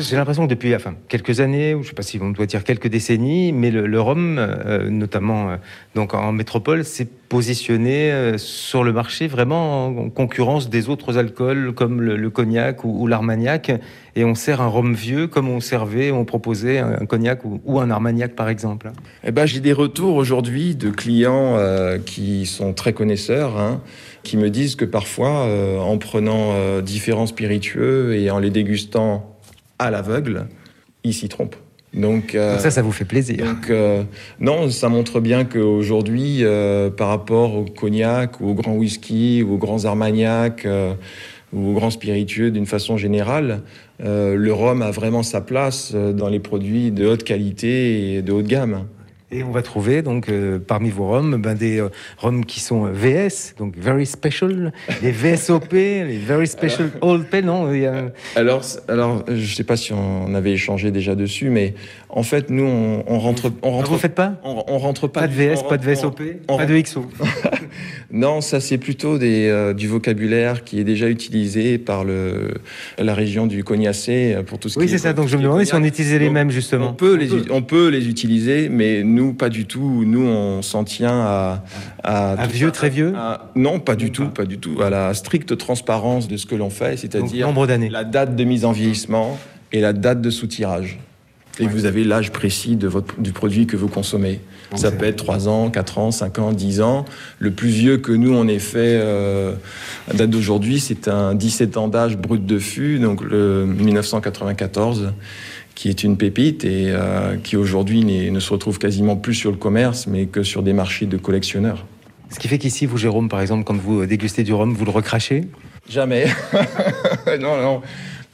J'ai l'impression que depuis enfin, quelques années, ou je ne sais pas si on doit dire quelques décennies, mais le, rhum, euh, notamment euh, donc en métropole, s'est positionné euh, sur le marché vraiment en, en concurrence des autres alcools comme le, cognac ou, ou l'armagnac. Et on sert un rhum vieux comme on servait, on proposait un, cognac ou, un armagnac par exemple. Eh ben, j'ai des retours aujourd'hui de clients qui sont très connaisseurs, hein, qui me disent que parfois, en prenant différents spiritueux et en les dégustant à l'aveugle, ils s'y trompent. Donc, euh, Donc ça, ça vous fait plaisir. donc, euh, non, ça montre bien qu'aujourd'hui, euh, par rapport au cognac ou au grand whisky ou aux grands armagnacs euh, ou aux grands spiritueux d'une façon générale, le rhum a vraiment sa place dans les produits de haute qualité et de haute gamme. Et on va trouver donc euh, parmi vos rhums ben, des euh, rhums qui sont euh, VS, donc Very Special, les VSOP, les Very Special Old Pale, non il y a- Alors, alors, je ne sais pas si on avait échangé déjà dessus, mais en fait, nous, on, on rentre, on rentre. Ah, vous faites pas? On, on rentre pas. Pas de VS, on pas de rentre- VSOP, pas de XO. Non, ça c'est plutôt des, euh, du vocabulaire qui est déjà utilisé par le, la région du Cognacé euh, pour tout ce Oui, qui c'est est ça. Donc je me demandais si on utilisait les mêmes justement. On peut, les, ut- on peut les utiliser, mais nous, pas du tout. Nous, on s'en tient à... À, À vieux, très vieux à- Non, pas du tout, pas du tout. À la stricte transparence de ce que l'on fait, c'est-à-dire nombre d'années. la date de mise en vieillissement et la date de sous-tirage. Et vous avez l'âge précis de votre, du produit que vous consommez. Ça peut être 3 ans, 4 ans, 5 ans, 10 ans. Le plus vieux que nous, on ait fait euh, à date d'aujourd'hui, c'est un 17 ans d'âge brut de fût, donc le 1994, qui est une pépite et euh, qui aujourd'hui ne se retrouve quasiment plus sur le commerce, mais que sur des marchés de collectionneurs. Ce qui fait qu'ici, vous, Jérôme, par exemple, quand vous euh, dégustez du rhum, vous le recrachez? Jamais. non, non.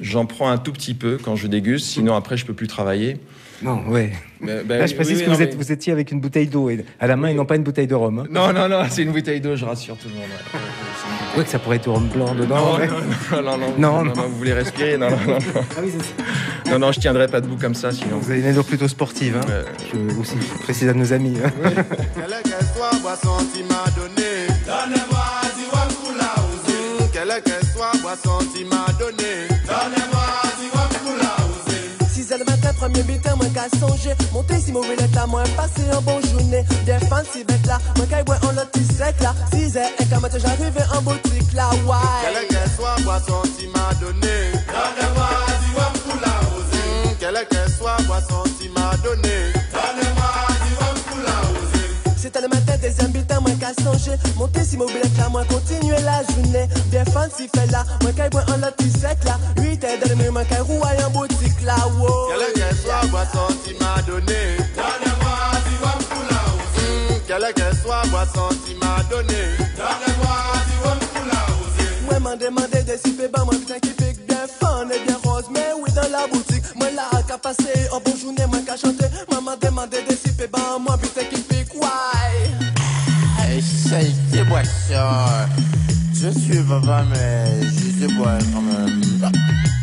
J'en prends un tout petit peu quand je déguste, sinon après je peux plus travailler. Non, ouais. Mais- ben Là, je oui, précise oui, que vous, êtes, mais- vous étiez avec une bouteille d'eau et- à la main et non pas une bouteille de rhum. hein. Non, non, non, c'est une bouteille d'eau, je rassure tout le monde. ouais. Ouais, que ça pourrait être du rhum blanc dedans. Non, ouais. non, non, non, non, Non, non, non, vous voulez respirer Non, non, non. non. Ah oui, ça. Non, non, je tiendrai pas debout comme ça, sinon. Vous avez une allure plutôt sportive. Hein. Je aussi je précise à nos amis. hein. Quelle qu'elle soit, boisson tu m'as donné? Heures le matin, premier butin, moi qu'à songer. Monter si mauvais là, moi passer un bon journée. Des fans si bête là, moi qu'à boire en lot sec là. 6 heures et quand matin j'arrive en boutique là, ouais. Quelle qu'elle soit, boisson tu m'as donné? Donne-moi du rhum pour la oser. Quelle qu'elle soit, boisson tu m'as donné? Donne-moi du rhum pour la oser. C'était le qu'à songer. Monter si mauvais là, moi continuer la journée. Des fans si fait là, moi qu'à boire en lot sec là. 8 heures de nuit, moi qu'à rouler en boutique là, ouais. Quelle qu'elle soit, boisson tu m'as donné. Donne-moi du rhum pour la la rosée. Moi m'en demandé des sifflets, bah moi putain qui pique bien fun et bien rose. Mais oui, dans la Je suis papa, mais je sais boire quand même.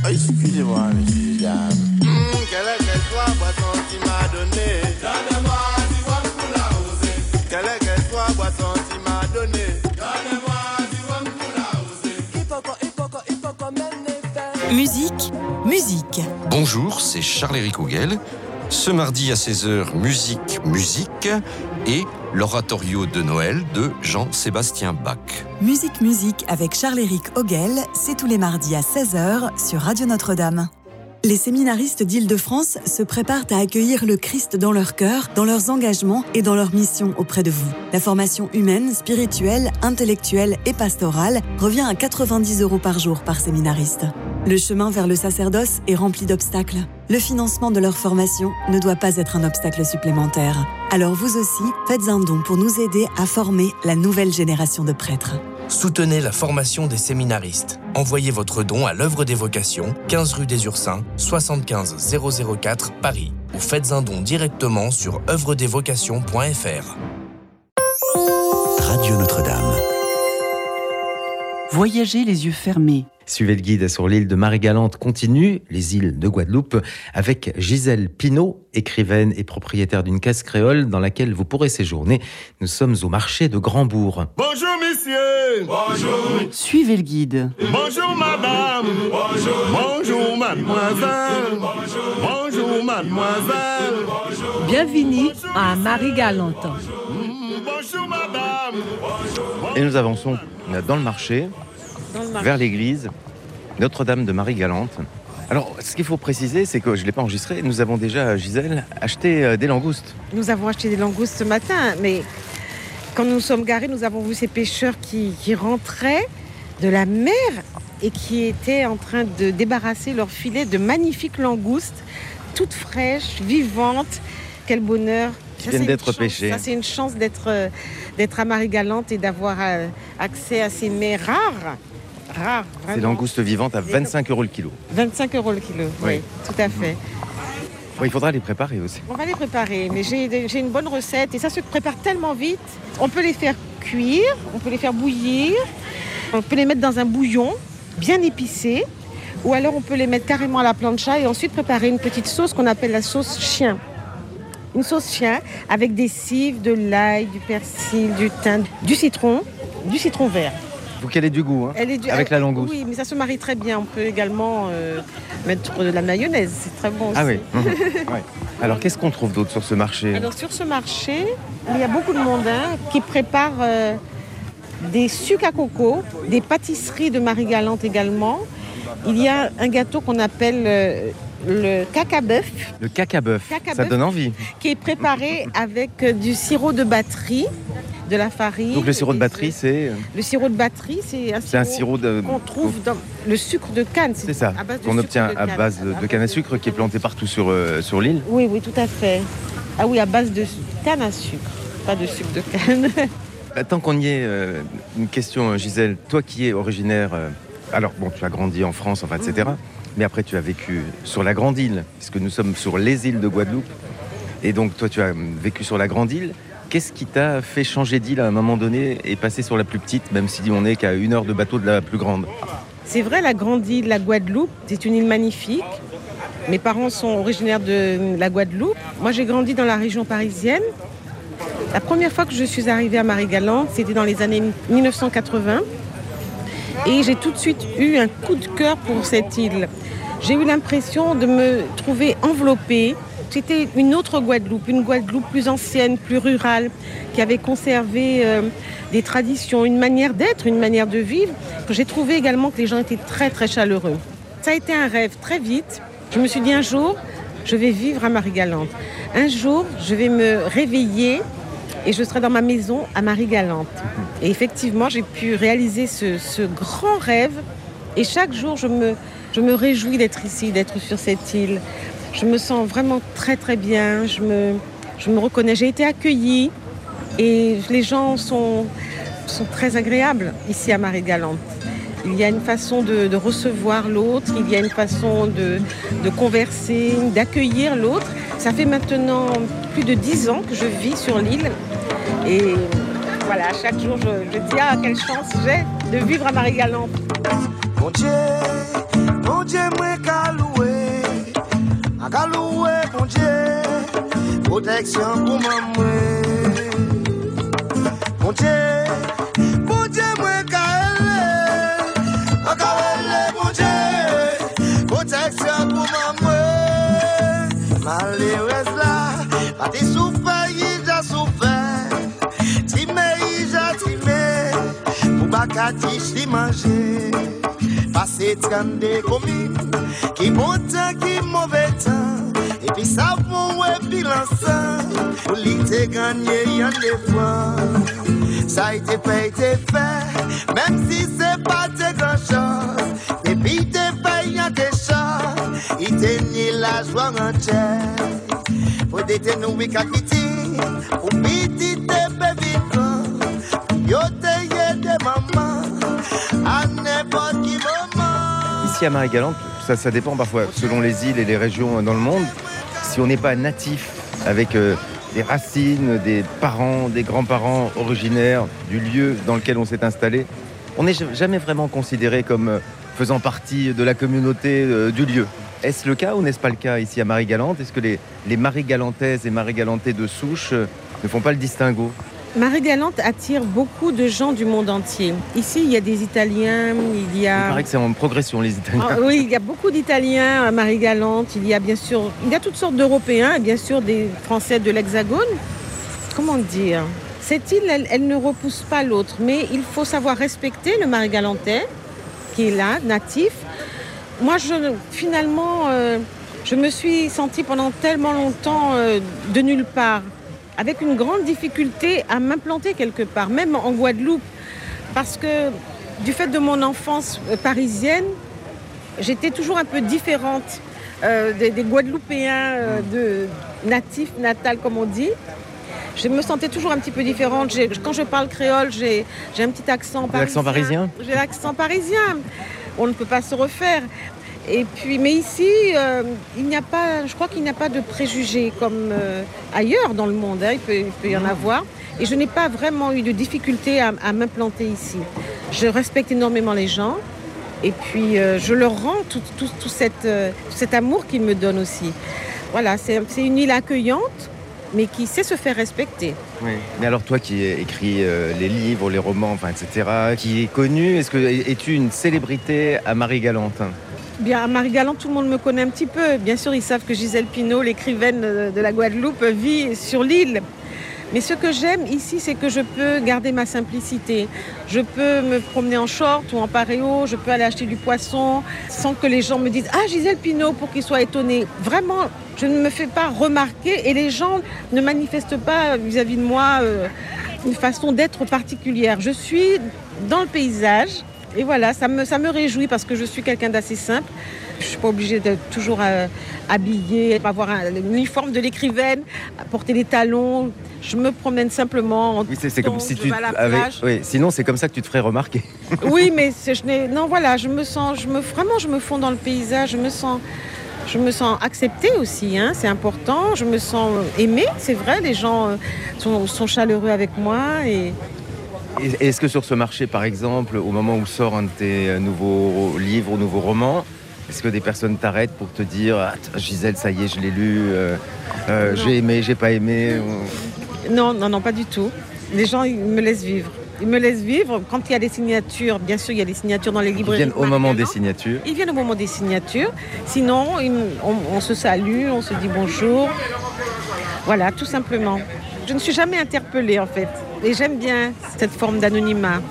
Excusez-moi, monsieur. Hum, quelle qu'elle soit, boisson tu m'as donné? Donne-moi du rhum pour la rosée. Quelle qu'elle soit, boisson tu m'as donné? Donne-moi du rhum pour la rosée. Il faut qu'on, il faut qu'on, il faut qu'on mène les faits. Musique, musique. Bonjour, c'est Charles-Éric Auguel. Ce mardi à 16h, musique, musique et l'oratorio de Noël de Jean-Sébastien Bach. Musique, musique avec Charles-Éric Auguel, c'est tous les mardis à 16h sur Radio Notre-Dame. Les séminaristes d'Île-de-France se préparent à accueillir le Christ dans leur cœur, dans leurs engagements et dans leur mission auprès de vous. La formation humaine, spirituelle, intellectuelle et pastorale revient à 90 euros par jour par séminariste. Le chemin vers le sacerdoce est rempli d'obstacles. Le financement de leur formation ne doit pas être un obstacle supplémentaire. Alors vous aussi, faites un don pour nous aider à former la nouvelle génération de prêtres. Soutenez la formation des séminaristes. Envoyez votre don à l'œuvre des vocations, 15 rue des Ursins, 75 004 Paris. Ou faites un don directement sur œuvredesvocations.fr. Radio Notre-Dame. Voyager les yeux fermés. Suivez le guide sur l'île de Marie-Galante continue, les îles de Guadeloupe, avec Gisèle Pinault, écrivaine et propriétaire d'une case créole dans laquelle vous pourrez séjourner. Nous sommes au marché de Grandbourg. Bonjour, messieurs. Bonjour. Suivez le guide. Bonjour, madame. Bonjour. Bonjour, mademoiselle. Bonjour, mademoiselle. Bienvenue à Marie-Galante. Bonjour, madame. Et nous avançons Dans le marché. Vers l'église Notre-Dame de Marie-Galante. Alors, ce qu'il faut préciser, c'est que je ne l'ai pas enregistré, nous avons déjà, Gisèle, acheté euh, des langoustes. Nous avons acheté des langoustes ce matin, mais quand nous sommes garés, nous avons vu ces pêcheurs qui, qui rentraient de la mer et qui étaient en train de débarrasser leur filet de magnifiques langoustes, toutes fraîches, vivantes. Quel bonheur Qui viennent d'être pêchées. Ça, c'est une chance d'être euh, à Marie-Galante et d'avoir euh, accès à ces mets rares. Rares, Ces vraiment. langoustes vivantes à 25 euros le kilo. 25 euros le kilo, oui, Oui. tout à fait. Il faudra les préparer aussi. On va les préparer, mais j'ai j'ai une bonne recette et ça se prépare tellement vite. On peut les faire cuire, on peut les faire bouillir, on peut les mettre dans un bouillon bien épicé, ou alors on peut les mettre carrément à la plancha et ensuite préparer une petite sauce qu'on appelle la sauce chien. Une sauce chien avec des cives, de l'ail, du persil, du thym, du citron, du citron vert. Faut qu'elle ait du goût, hein, Elle est du- avec la langouste. Oui, mais ça se marie très bien. On peut également euh, mettre de la mayonnaise, c'est très bon aussi. Ah oui. mhm, ouais. Alors, qu'est-ce qu'on trouve d'autre sur ce marché? Alors sur ce marché, il y a beaucoup de monde hein, qui prépare euh, des sucres à coco, des pâtisseries de Marie-Galante également. Il y a un gâteau qu'on appelle euh, le caca-bœuf, Le caca-bœuf, Caca ça donne envie. qui est préparé avec du sirop de batterie, de la farine. Donc le sirop de batterie, c'est Le sirop de batterie, c'est un sirop de- qu'on trouve dans le sucre de canne. C'est ça, qu'on obtient à base de, de canne à sucre qui est planté partout sur, euh, sur l'île. Oui, oui, tout à fait. Ah oui, à base de canne à sucre, pas de sucre de canne. Bah, Tant qu'on y est, euh, une question, euh, Gisèle. Toi qui es originaire, euh, alors bon, tu as grandi en France, enfin, etc. Mhm. Mais après, tu as vécu sur la grande île, puisque nous sommes sur les îles de Guadeloupe. Et donc, toi, tu as vécu sur la grande île. Qu'est-ce qui t'a fait changer d'île à un moment donné et passer sur la plus petite, même si on n'est qu'à une heure de bateau de la plus grande? C'est vrai, la grande île, la Guadeloupe, c'est une île magnifique. Mes parents sont originaires de la Guadeloupe. Moi, j'ai grandi dans la région parisienne. La première fois que je suis arrivée à Marie-Galante, c'était dans les années 1980. Et j'ai tout de suite eu un coup de cœur pour cette île. J'ai eu l'impression de me trouver enveloppée. C'était une autre Guadeloupe, une Guadeloupe plus ancienne, plus rurale, qui avait conservé euh, des traditions, une manière d'être, une manière de vivre. J'ai trouvé également que les gens étaient très très chaleureux. Ça a été un rêve très vite. Je me suis dit un jour, je vais vivre à Marie-Galante. Un jour, je vais me réveiller et je serai dans ma maison à Marie-Galante. Et effectivement, j'ai pu réaliser ce, grand rêve. Et chaque jour, je me réjouis d'être ici, d'être sur cette île. Je me sens vraiment très très bien. Je me, je me reconnais. J'ai été accueillie et les gens sont, sont très agréables ici à Marie-Galante. Il y a une façon de, recevoir l'autre, il y a une façon de, de converser, d'accueillir l'autre. Ça fait maintenant plus de dix ans que je vis sur l'île et voilà, chaque jour je, je dis ah quelle chance j'ai de vivre à Marie-Galante. Dieu, caloué, à caloué, mon Dieu, protection pour maman. Mon Dieu, mon Dieu, moi caloué, à caloué, mon Dieu, protection pour maman. Malheureuse là, pas tes souffert, il a souffert, timé, il a timé, pour bakati, si manger. Passé 32 communes, qui bon temps, qui mauvais temps. Puis savon, ouais, bilan sang. Pour l'été gagné, y'en des fois. Ça a été fait, été fait, même si c'est pas de grand chose. Et puis t'es fait, y'en des choses. Il t'est ni la joie entière. Faut détenir qu'à quitter, pour petit te bébé Yo te yé de maman, à n'importe qui moment. Ici à Marie-Galante, ça, ça dépend parfois selon les îles et les régions dans le monde. Si on n'est pas natif avec euh, des racines, des parents, des grands-parents originaires du lieu dans lequel on s'est installé, on n'est jamais vraiment considéré comme euh, faisant partie de la communauté euh, du lieu. Est-ce le cas ou n'est-ce pas le cas ici à Marie-Galante? Est-ce que les, les Marie-Galantaises et Marie-Galantais de souche ne font pas le distinguo? Marie-Galante attire beaucoup de gens du monde entier. Ici, il y a des Italiens, il y Il a... paraît que c'est en progression les Italiens. Ah, oui, il y a beaucoup d'Italiens à Marie-Galante. Il y a bien sûr, il y a toutes sortes d'Européens et bien sûr des Français de l'Hexagone. Comment dire? Cette île, elle, elle ne repousse pas l'autre, mais il faut savoir respecter le Marie-Galantais qui est là, natif. Moi, je, finalement, euh, je me suis sentie pendant tellement longtemps euh, de nulle part, avec une grande difficulté à m'implanter quelque part, même en Guadeloupe, parce que du fait de mon enfance euh, parisienne, j'étais toujours un peu différente euh, des, des Guadeloupéens euh, de natifs, natal comme on dit. Je me sentais toujours un petit peu différente. Quand je parle créole, j'ai j'ai un petit accent parisien. L'accent parisien J'ai l'accent parisien. On ne peut pas se refaire. Et puis, mais ici, euh, il n'y a pas, je crois qu'il n'y a pas de préjugés comme euh, ailleurs dans le monde. hein. Il, peut, il peut y en avoir. Et je n'ai pas vraiment eu de difficulté à, à m'implanter ici. Je respecte énormément les gens. Et puis, euh, je leur rends tout, tout- tout cette, tout cet amour qu'ils me donnent aussi. Voilà, c'est c'est une île accueillante, mais qui sait se faire respecter. Oui. Mais alors toi qui écris euh, les livres, les romans, enfin, etc., qui est connu, est-ce que es-tu une célébrité à Marie-Galante? Bien, à Marie-Galante, tout le monde me connaît un petit peu. Bien sûr, ils savent que Gisèle Pinault, l'écrivaine de de la Guadeloupe, vit sur l'île. Mais ce que j'aime ici, c'est que je peux garder ma simplicité. Je peux me promener en short ou en paréo, je peux aller acheter du poisson sans que les gens me disent Ah, Gisèle Pinault, pour qu'ils soient étonnés. Vraiment, je ne me fais pas remarquer et les gens ne manifestent pas vis-à-vis de moi euh, une façon d'être particulière. Je suis dans le paysage et voilà, ça me, ça me réjouit parce que je suis quelqu'un d'assez simple. Je ne suis pas obligée d'être toujours euh, habillée, avoir un, l'uniforme de l'écrivaine, porter des talons. Je me promène simplement. En Oui, c'est c'est comme si tu... avec- oui, Sinon, c'est comme ça que tu te ferais remarquer. Oui, mais je n'ai. Non, voilà, je me sens, je me vraiment, je me fonds dans le paysage. Je me sens, je me sens acceptée aussi. Hein, c'est important. Je me sens aimée. C'est vrai, les gens euh, sont, sont chaleureux avec moi et. Est-ce que sur ce marché, par exemple, au moment où sort un de tes nouveaux livres ou nouveaux romans, est-ce que des personnes t'arrêtent pour te dire ah, Gisèle, ça y est, je l'ai lu, euh, euh, j'ai aimé, j'ai pas aimé Non, non, non, pas du tout. Les gens, ils me laissent vivre. Ils me laissent vivre. Quand il y a des signatures, bien sûr, il y a des signatures dans les Ils librairies. viennent au moment des signatures. Ils viennent au moment des signatures. Sinon, ils on se salue, on se dit bonjour. Voilà, tout simplement. Je ne suis jamais interpellée, en fait. Et j'aime bien cette forme d'anonymat.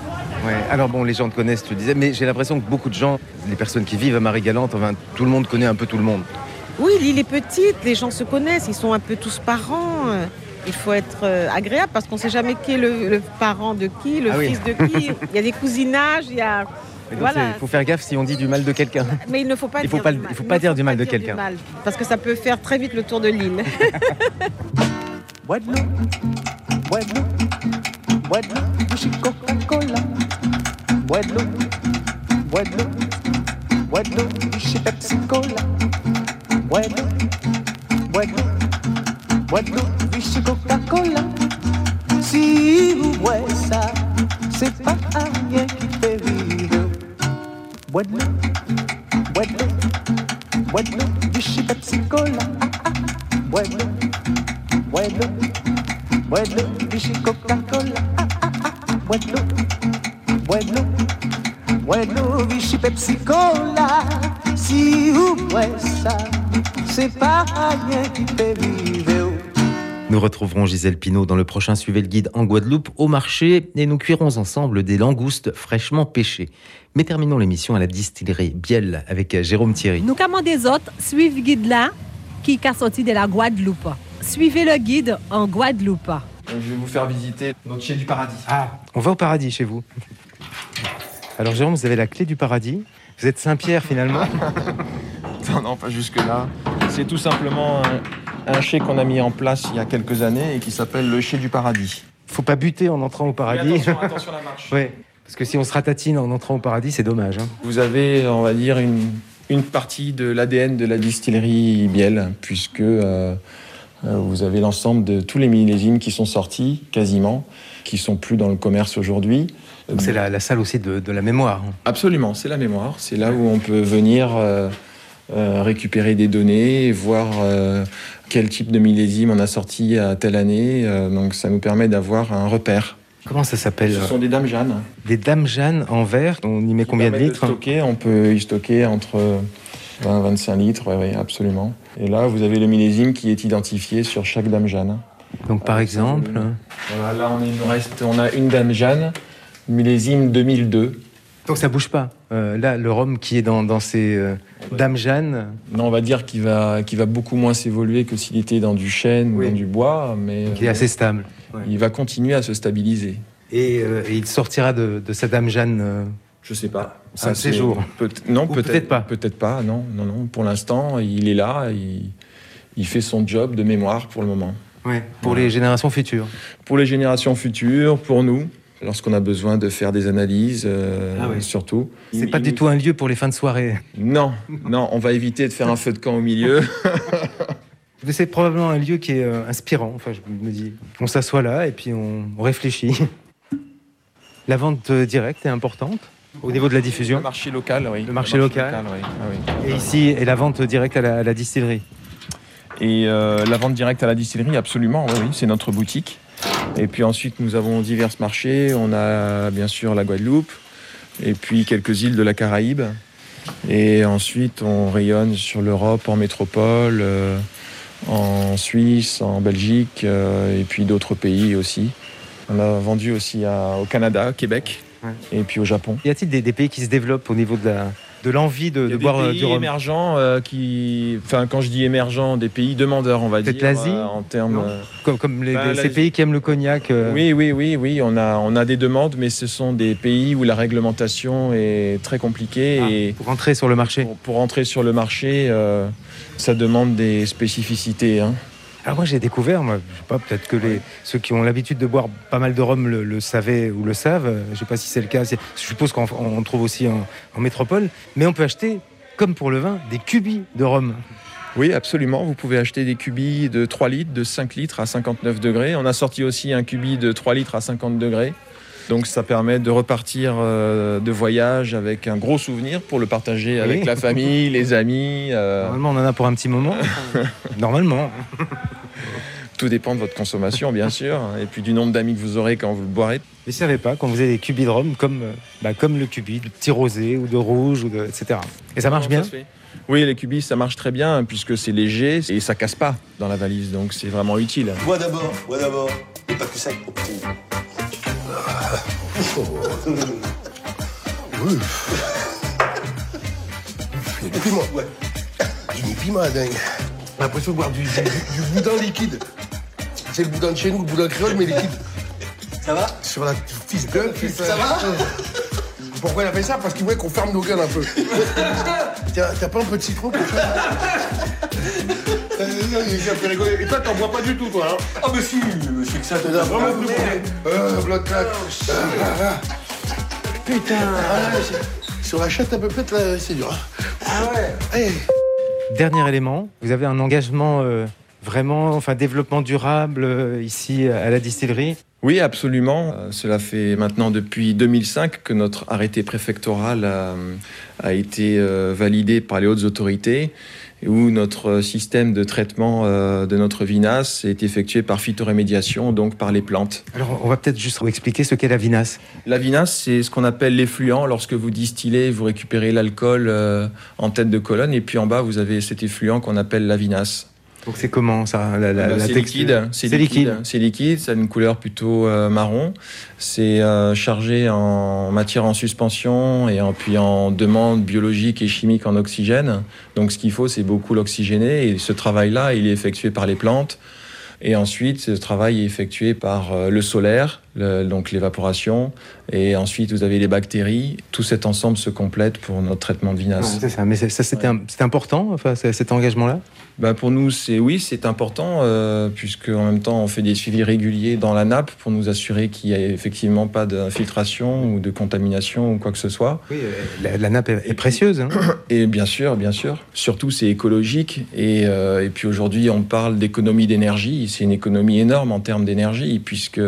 Ouais. Alors bon, les gens te connaissent, tu disais, mais j'ai l'impression que beaucoup de gens, les personnes qui vivent à Marie-Galante, enfin, tout le monde connaît un peu tout le monde. Oui, l'île est petite, les gens se connaissent, ils sont un peu tous parents. Euh, Il faut être euh, agréable parce qu'on ne sait jamais qui est le, le parent de qui, le Ah oui. fils de qui. Il y a des cousinages, il y a... Voilà. Il faut faire gaffe si on dit du mal de quelqu'un. Mais il ne faut pas Il dire faut pas, du il mal. faut pas dire du mal de quelqu'un. mal, parce que ça peut faire très vite le tour de l'île. Guadeloupe, Guadeloupe, Guadeloupe, du chez Coca-Cola. Guadeloupe, Guadeloupe, Guadeloupe, du chez Pepsi-Cola. Guadeloupe, Guadeloupe, du chez Coca-Cola. Si vous ça, c'est pas rien qui fait vivre. Guadeloupe, Guadeloupe, Guadeloupe, du chez Pepsi-Cola. Ah, ah, Guadeloupe. Guadeloupe, Guadeloupe, du chez Coca-Cola. C'est pas rien qui fait vivre. Nous retrouverons Gisèle Pinault dans le prochain Suivez le guide en Guadeloupe au marché et nous cuirons ensemble des langoustes fraîchement pêchées. Mais terminons l'émission à la distillerie Biel avec Jérôme Thierry. Nous commandons des autres, suivez le guide là, qui est sorti de la Guadeloupe. Suivez le guide en Guadeloupe. Je vais vous faire visiter notre chai du paradis. Ah, on va au paradis chez vous. Alors Jérôme, vous avez la clé du paradis. Vous êtes Saint-Pierre finalement. Non, non, pas jusque-là. C'est tout simplement un, un chai qu'on a mis en place il y a quelques années et qui s'appelle le chai du paradis. Faut pas buter en entrant au paradis. attention, attention à la marche. Ouais, parce que si on se ratatine en entrant au paradis, c'est dommage. hein. Vous avez, on va dire, une, une partie de l'ADN de la distillerie Biel, puisque euh, euh, vous avez l'ensemble de tous les millésimes qui sont sortis, quasiment, qui sont plus dans le commerce aujourd'hui. C'est la, la salle aussi de, de la mémoire. Absolument, c'est la mémoire. C'est là où on peut venir euh, euh, récupérer des données, voir euh, quel type de millésime on a sorti à telle année. Donc ça nous permet d'avoir un repère. Comment ça s'appelle Ce sont des dames Jeanne. Des dames Jeanne en verre. On y met combien de litres stocker, On peut y stocker entre 20 et 25 litres, oui, absolument. Et là, vous avez le millésime qui est identifié sur chaque dame Jeanne. Donc par exemple, Voilà, là, on, est- il nous reste, on a une dame Jeanne, millésime 2002. donc ça bouge pas. Euh, là, le rhum qui est dans, dans ces euh, dames Jeanne. Non, on va dire qu'il va, qu'il va beaucoup moins s'évoluer que s'il était dans du chêne ou dans du bois, mais Il est assez stable. il va continuer à se stabiliser. Et, euh, et il sortira de, de sa dame Jeanne. euh, Je sais pas. Un c'est- séjour. peut- non, peut-être pas. Peut-être pas. Non, non, non. Pour l'instant, il est là. Il, il fait son job de mémoire pour le moment. Ouais, pour les générations futures. Pour les générations futures, pour nous, lorsqu'on a besoin de faire des analyses, euh, Ah oui. surtout. C'est pas du tout un lieu pour les fins de soirée. Non, non, on va éviter de faire un feu de camp au milieu. C'est probablement un lieu qui est euh, inspirant. Enfin, je me dis, on s'assoit là et puis on, réfléchit. La vente euh, directe est importante au niveau de la diffusion. Le marché local, oui. Le marché local. oui. Ah oui. Et ici, et la vente directe à la, à la distillerie. Et euh, la vente directe à la distillerie, absolument, oui, oui, c'est notre boutique. Et puis ensuite, nous avons divers marchés. On a bien sûr la Guadeloupe, et puis quelques îles de la Caraïbe. Et ensuite, on rayonne sur l'Europe, en métropole, euh, en Suisse, en Belgique, euh, et puis d'autres pays aussi. On a vendu aussi à- au Canada, Québec, et puis au Japon. Y a-t-il des, des pays qui se développent au niveau de la de l'envie de, de boire euh, pays du rhum émergents euh, qui, enfin, quand je dis émergents, des pays demandeurs, on va dire. Peut-être l'Asie euh, en termes. Euh, Comme, comme les, Ben, les- ces pays qui aiment le cognac. euh, Oui, oui, oui, oui. On a, on a des demandes, mais ce sont des pays où la réglementation est très compliquée Ah, et pour entrer sur le marché. pour, pour entrer sur le marché, euh, ça demande des spécificités. hein. Alors moi j'ai découvert, moi, je sais pas, peut-être que les, ceux qui ont l'habitude de boire pas mal de rhum le, le savaient ou le savent. Je sais pas si c'est le cas. Je suppose qu'on on trouve aussi en, en métropole. Mais on peut acheter, comme pour le vin, des cubis de rhum. Oui, absolument. Vous pouvez acheter des cubis de 3 litres, de 5 litres à 59 degrés. On a sorti aussi un cubi de 3 litres à 50 degrés. Donc ça permet de repartir euh, de voyage avec un gros souvenir pour le partager Oui. avec la famille, les amis. euh, Normalement, on en a pour un petit moment. Normalement. Tout dépend de votre consommation, bien sûr, et puis du nombre d'amis que vous aurez quand vous le boirez. Mais savais pas qu'on faisait des cubis de rhum comme, euh, bah, comme le cubi de petit rosé ou de rouge, ou de, etc. Et ça marche bien Oui, les cubis, ça marche très bien puisque c'est léger et ça casse pas dans la valise, donc c'est vraiment utile. Bois d'abord, bois d'abord. Et pas que ça. Oui. Il y a des piments. Ouais. Il y a des piments, dingue. J'ai l'impression de boire du, du, du boudin liquide. C'est le boudin de chez nous, le boudin créole, mais liquide. Ça va? Sur la fils de. Ça va? Pourquoi il a fait ça? Parce qu'il voulait qu'on ferme nos gueules un peu. Tiens, T'as pas un peu de citron pour faire Et toi, t'en bois pas du tout, toi. Hein Ah, mais si, mais c'est que ça T'as vraiment plus pour Euh. Ah, ah, ah. Putain, ah, ouais, c'est- sur la chatte à peu près, là, c'est dur. hein. Ah ouais Dernier élément, vous avez un engagement euh, vraiment, enfin développement durable euh, ici à la distillerie? Oui, absolument. Euh, Cela fait maintenant depuis 2005 que notre arrêté préfectoral a, a été euh, validé par les hautes autorités où notre système de traitement euh, de notre vinasse est effectué par phytorémédiation, donc par les plantes. Alors on va peut-être juste expliquer ce qu'est la vinasse. La vinasse, c'est ce qu'on appelle l'effluent. Lorsque vous distillez, vous récupérez l'alcool euh, en tête de colonne et puis en bas, vous avez cet effluent qu'on appelle la vinasse. Donc c'est comment ça la, la- Bah, la c'est liquide, c'est liquide, c'est liquide, ça a une couleur plutôt euh, marron. C'est euh, chargé en matière en suspension et en, puis en demande biologique et chimique en oxygène. Donc ce qu'il faut, c'est beaucoup l'oxygéner et ce travail-là, il est effectué par les plantes. Et ensuite, ce travail est effectué par euh, le solaire, le- donc l'évaporation. Et ensuite, vous avez les bactéries. Tout cet ensemble se complète pour notre traitement de vinasse. c'est ça, mais c'est- ça c'était important, enfin, cet engagement-là? Ben pour nous, c'est oui, c'est important euh, puisque en même temps, on fait des suivis réguliers dans la nappe pour nous assurer qu'il n'y a effectivement pas d'infiltration ou de contamination ou quoi que ce soit. Oui, la, la nappe est, est précieuse. hein. Et bien sûr, bien sûr. Surtout, c'est écologique. Et, euh, et puis aujourd'hui, on parle d'économie d'énergie. C'est une économie énorme en termes d'énergie, puisque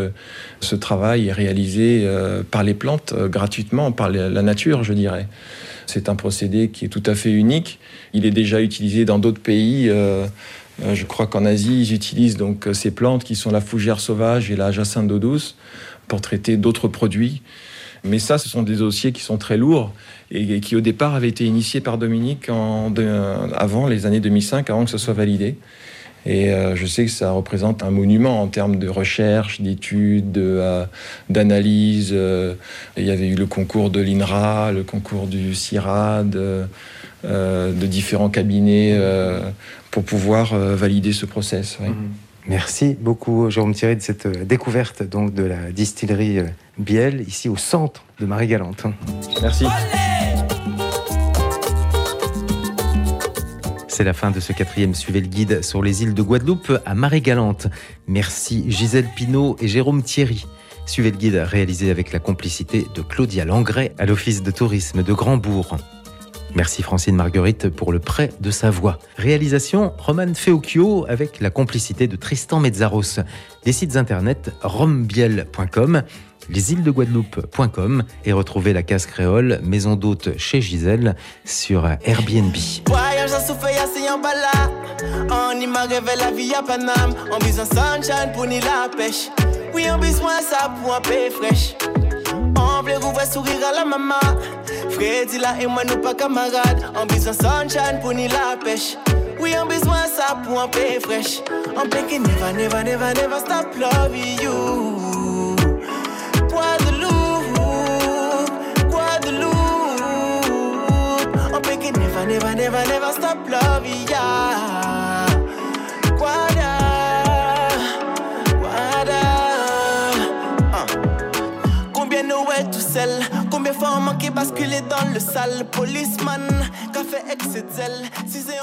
ce travail est réalisé euh, par les plantes euh, gratuitement, par la nature, je dirais. C'est un procédé qui est tout à fait unique. Il est déjà utilisé dans d'autres pays. euh, euh, je crois qu'en Asie, ils utilisent donc euh, ces plantes qui sont la fougère sauvage et la jacinthe d'eau douce pour traiter d'autres produits. Mais ça, ce sont des dossiers qui sont très lourds et, qui, au départ, avaient été initiés par Dominique avant les années 2005, avant que ce soit validé. Et euh, je sais que ça représente un monument en termes de recherche, d'études, de, euh, d'analyse. euh, il y avait eu le concours de l'INRA, le concours du CIRAD, euh, euh, de différents cabinets euh, pour pouvoir euh, valider ce process. oui. Merci beaucoup, Jérôme Thierry, de cette découverte donc, de la distillerie Biel, ici au centre de Marie-Galante. Merci. C'est la fin de ce quatrième Suivez le guide sur les îles de Guadeloupe à Marie-Galante. Merci Gisèle Pinault et Jérôme Thierry. Suivez le guide réalisé avec la complicité de Claudia Langret à l'Office de tourisme de Grandbourg. Merci Francine Marguerite pour le prêt de sa voix. Réalisation Roman Feocchio avec la complicité de Tristan Mezzaros. Les sites internet rombiel.com, lesilesdeguadeloupe.com et retrouvez la case créole Maison d'hôte chez Gisèle sur Airbnb. Voyage. On y m'a rêvé la vie à Paname. On besoin sunshine pour ni la pêche. Oui, on besoin ça pour un peu fraîche. On veut rouvrir sourire à la maman. Freddy là et moi nous pas camarades. On besoin sunshine pour ni la pêche. Oui, on besoin ça pour un peu fraîche. On peut que never, never, never, never stop loving you. Que never, never, never, stop loving ya. Guada, Guada. Ah. Combien nous est tout seul? Combien fois on manqué basculer dans le sale? Policeman, café de zèle Si c'est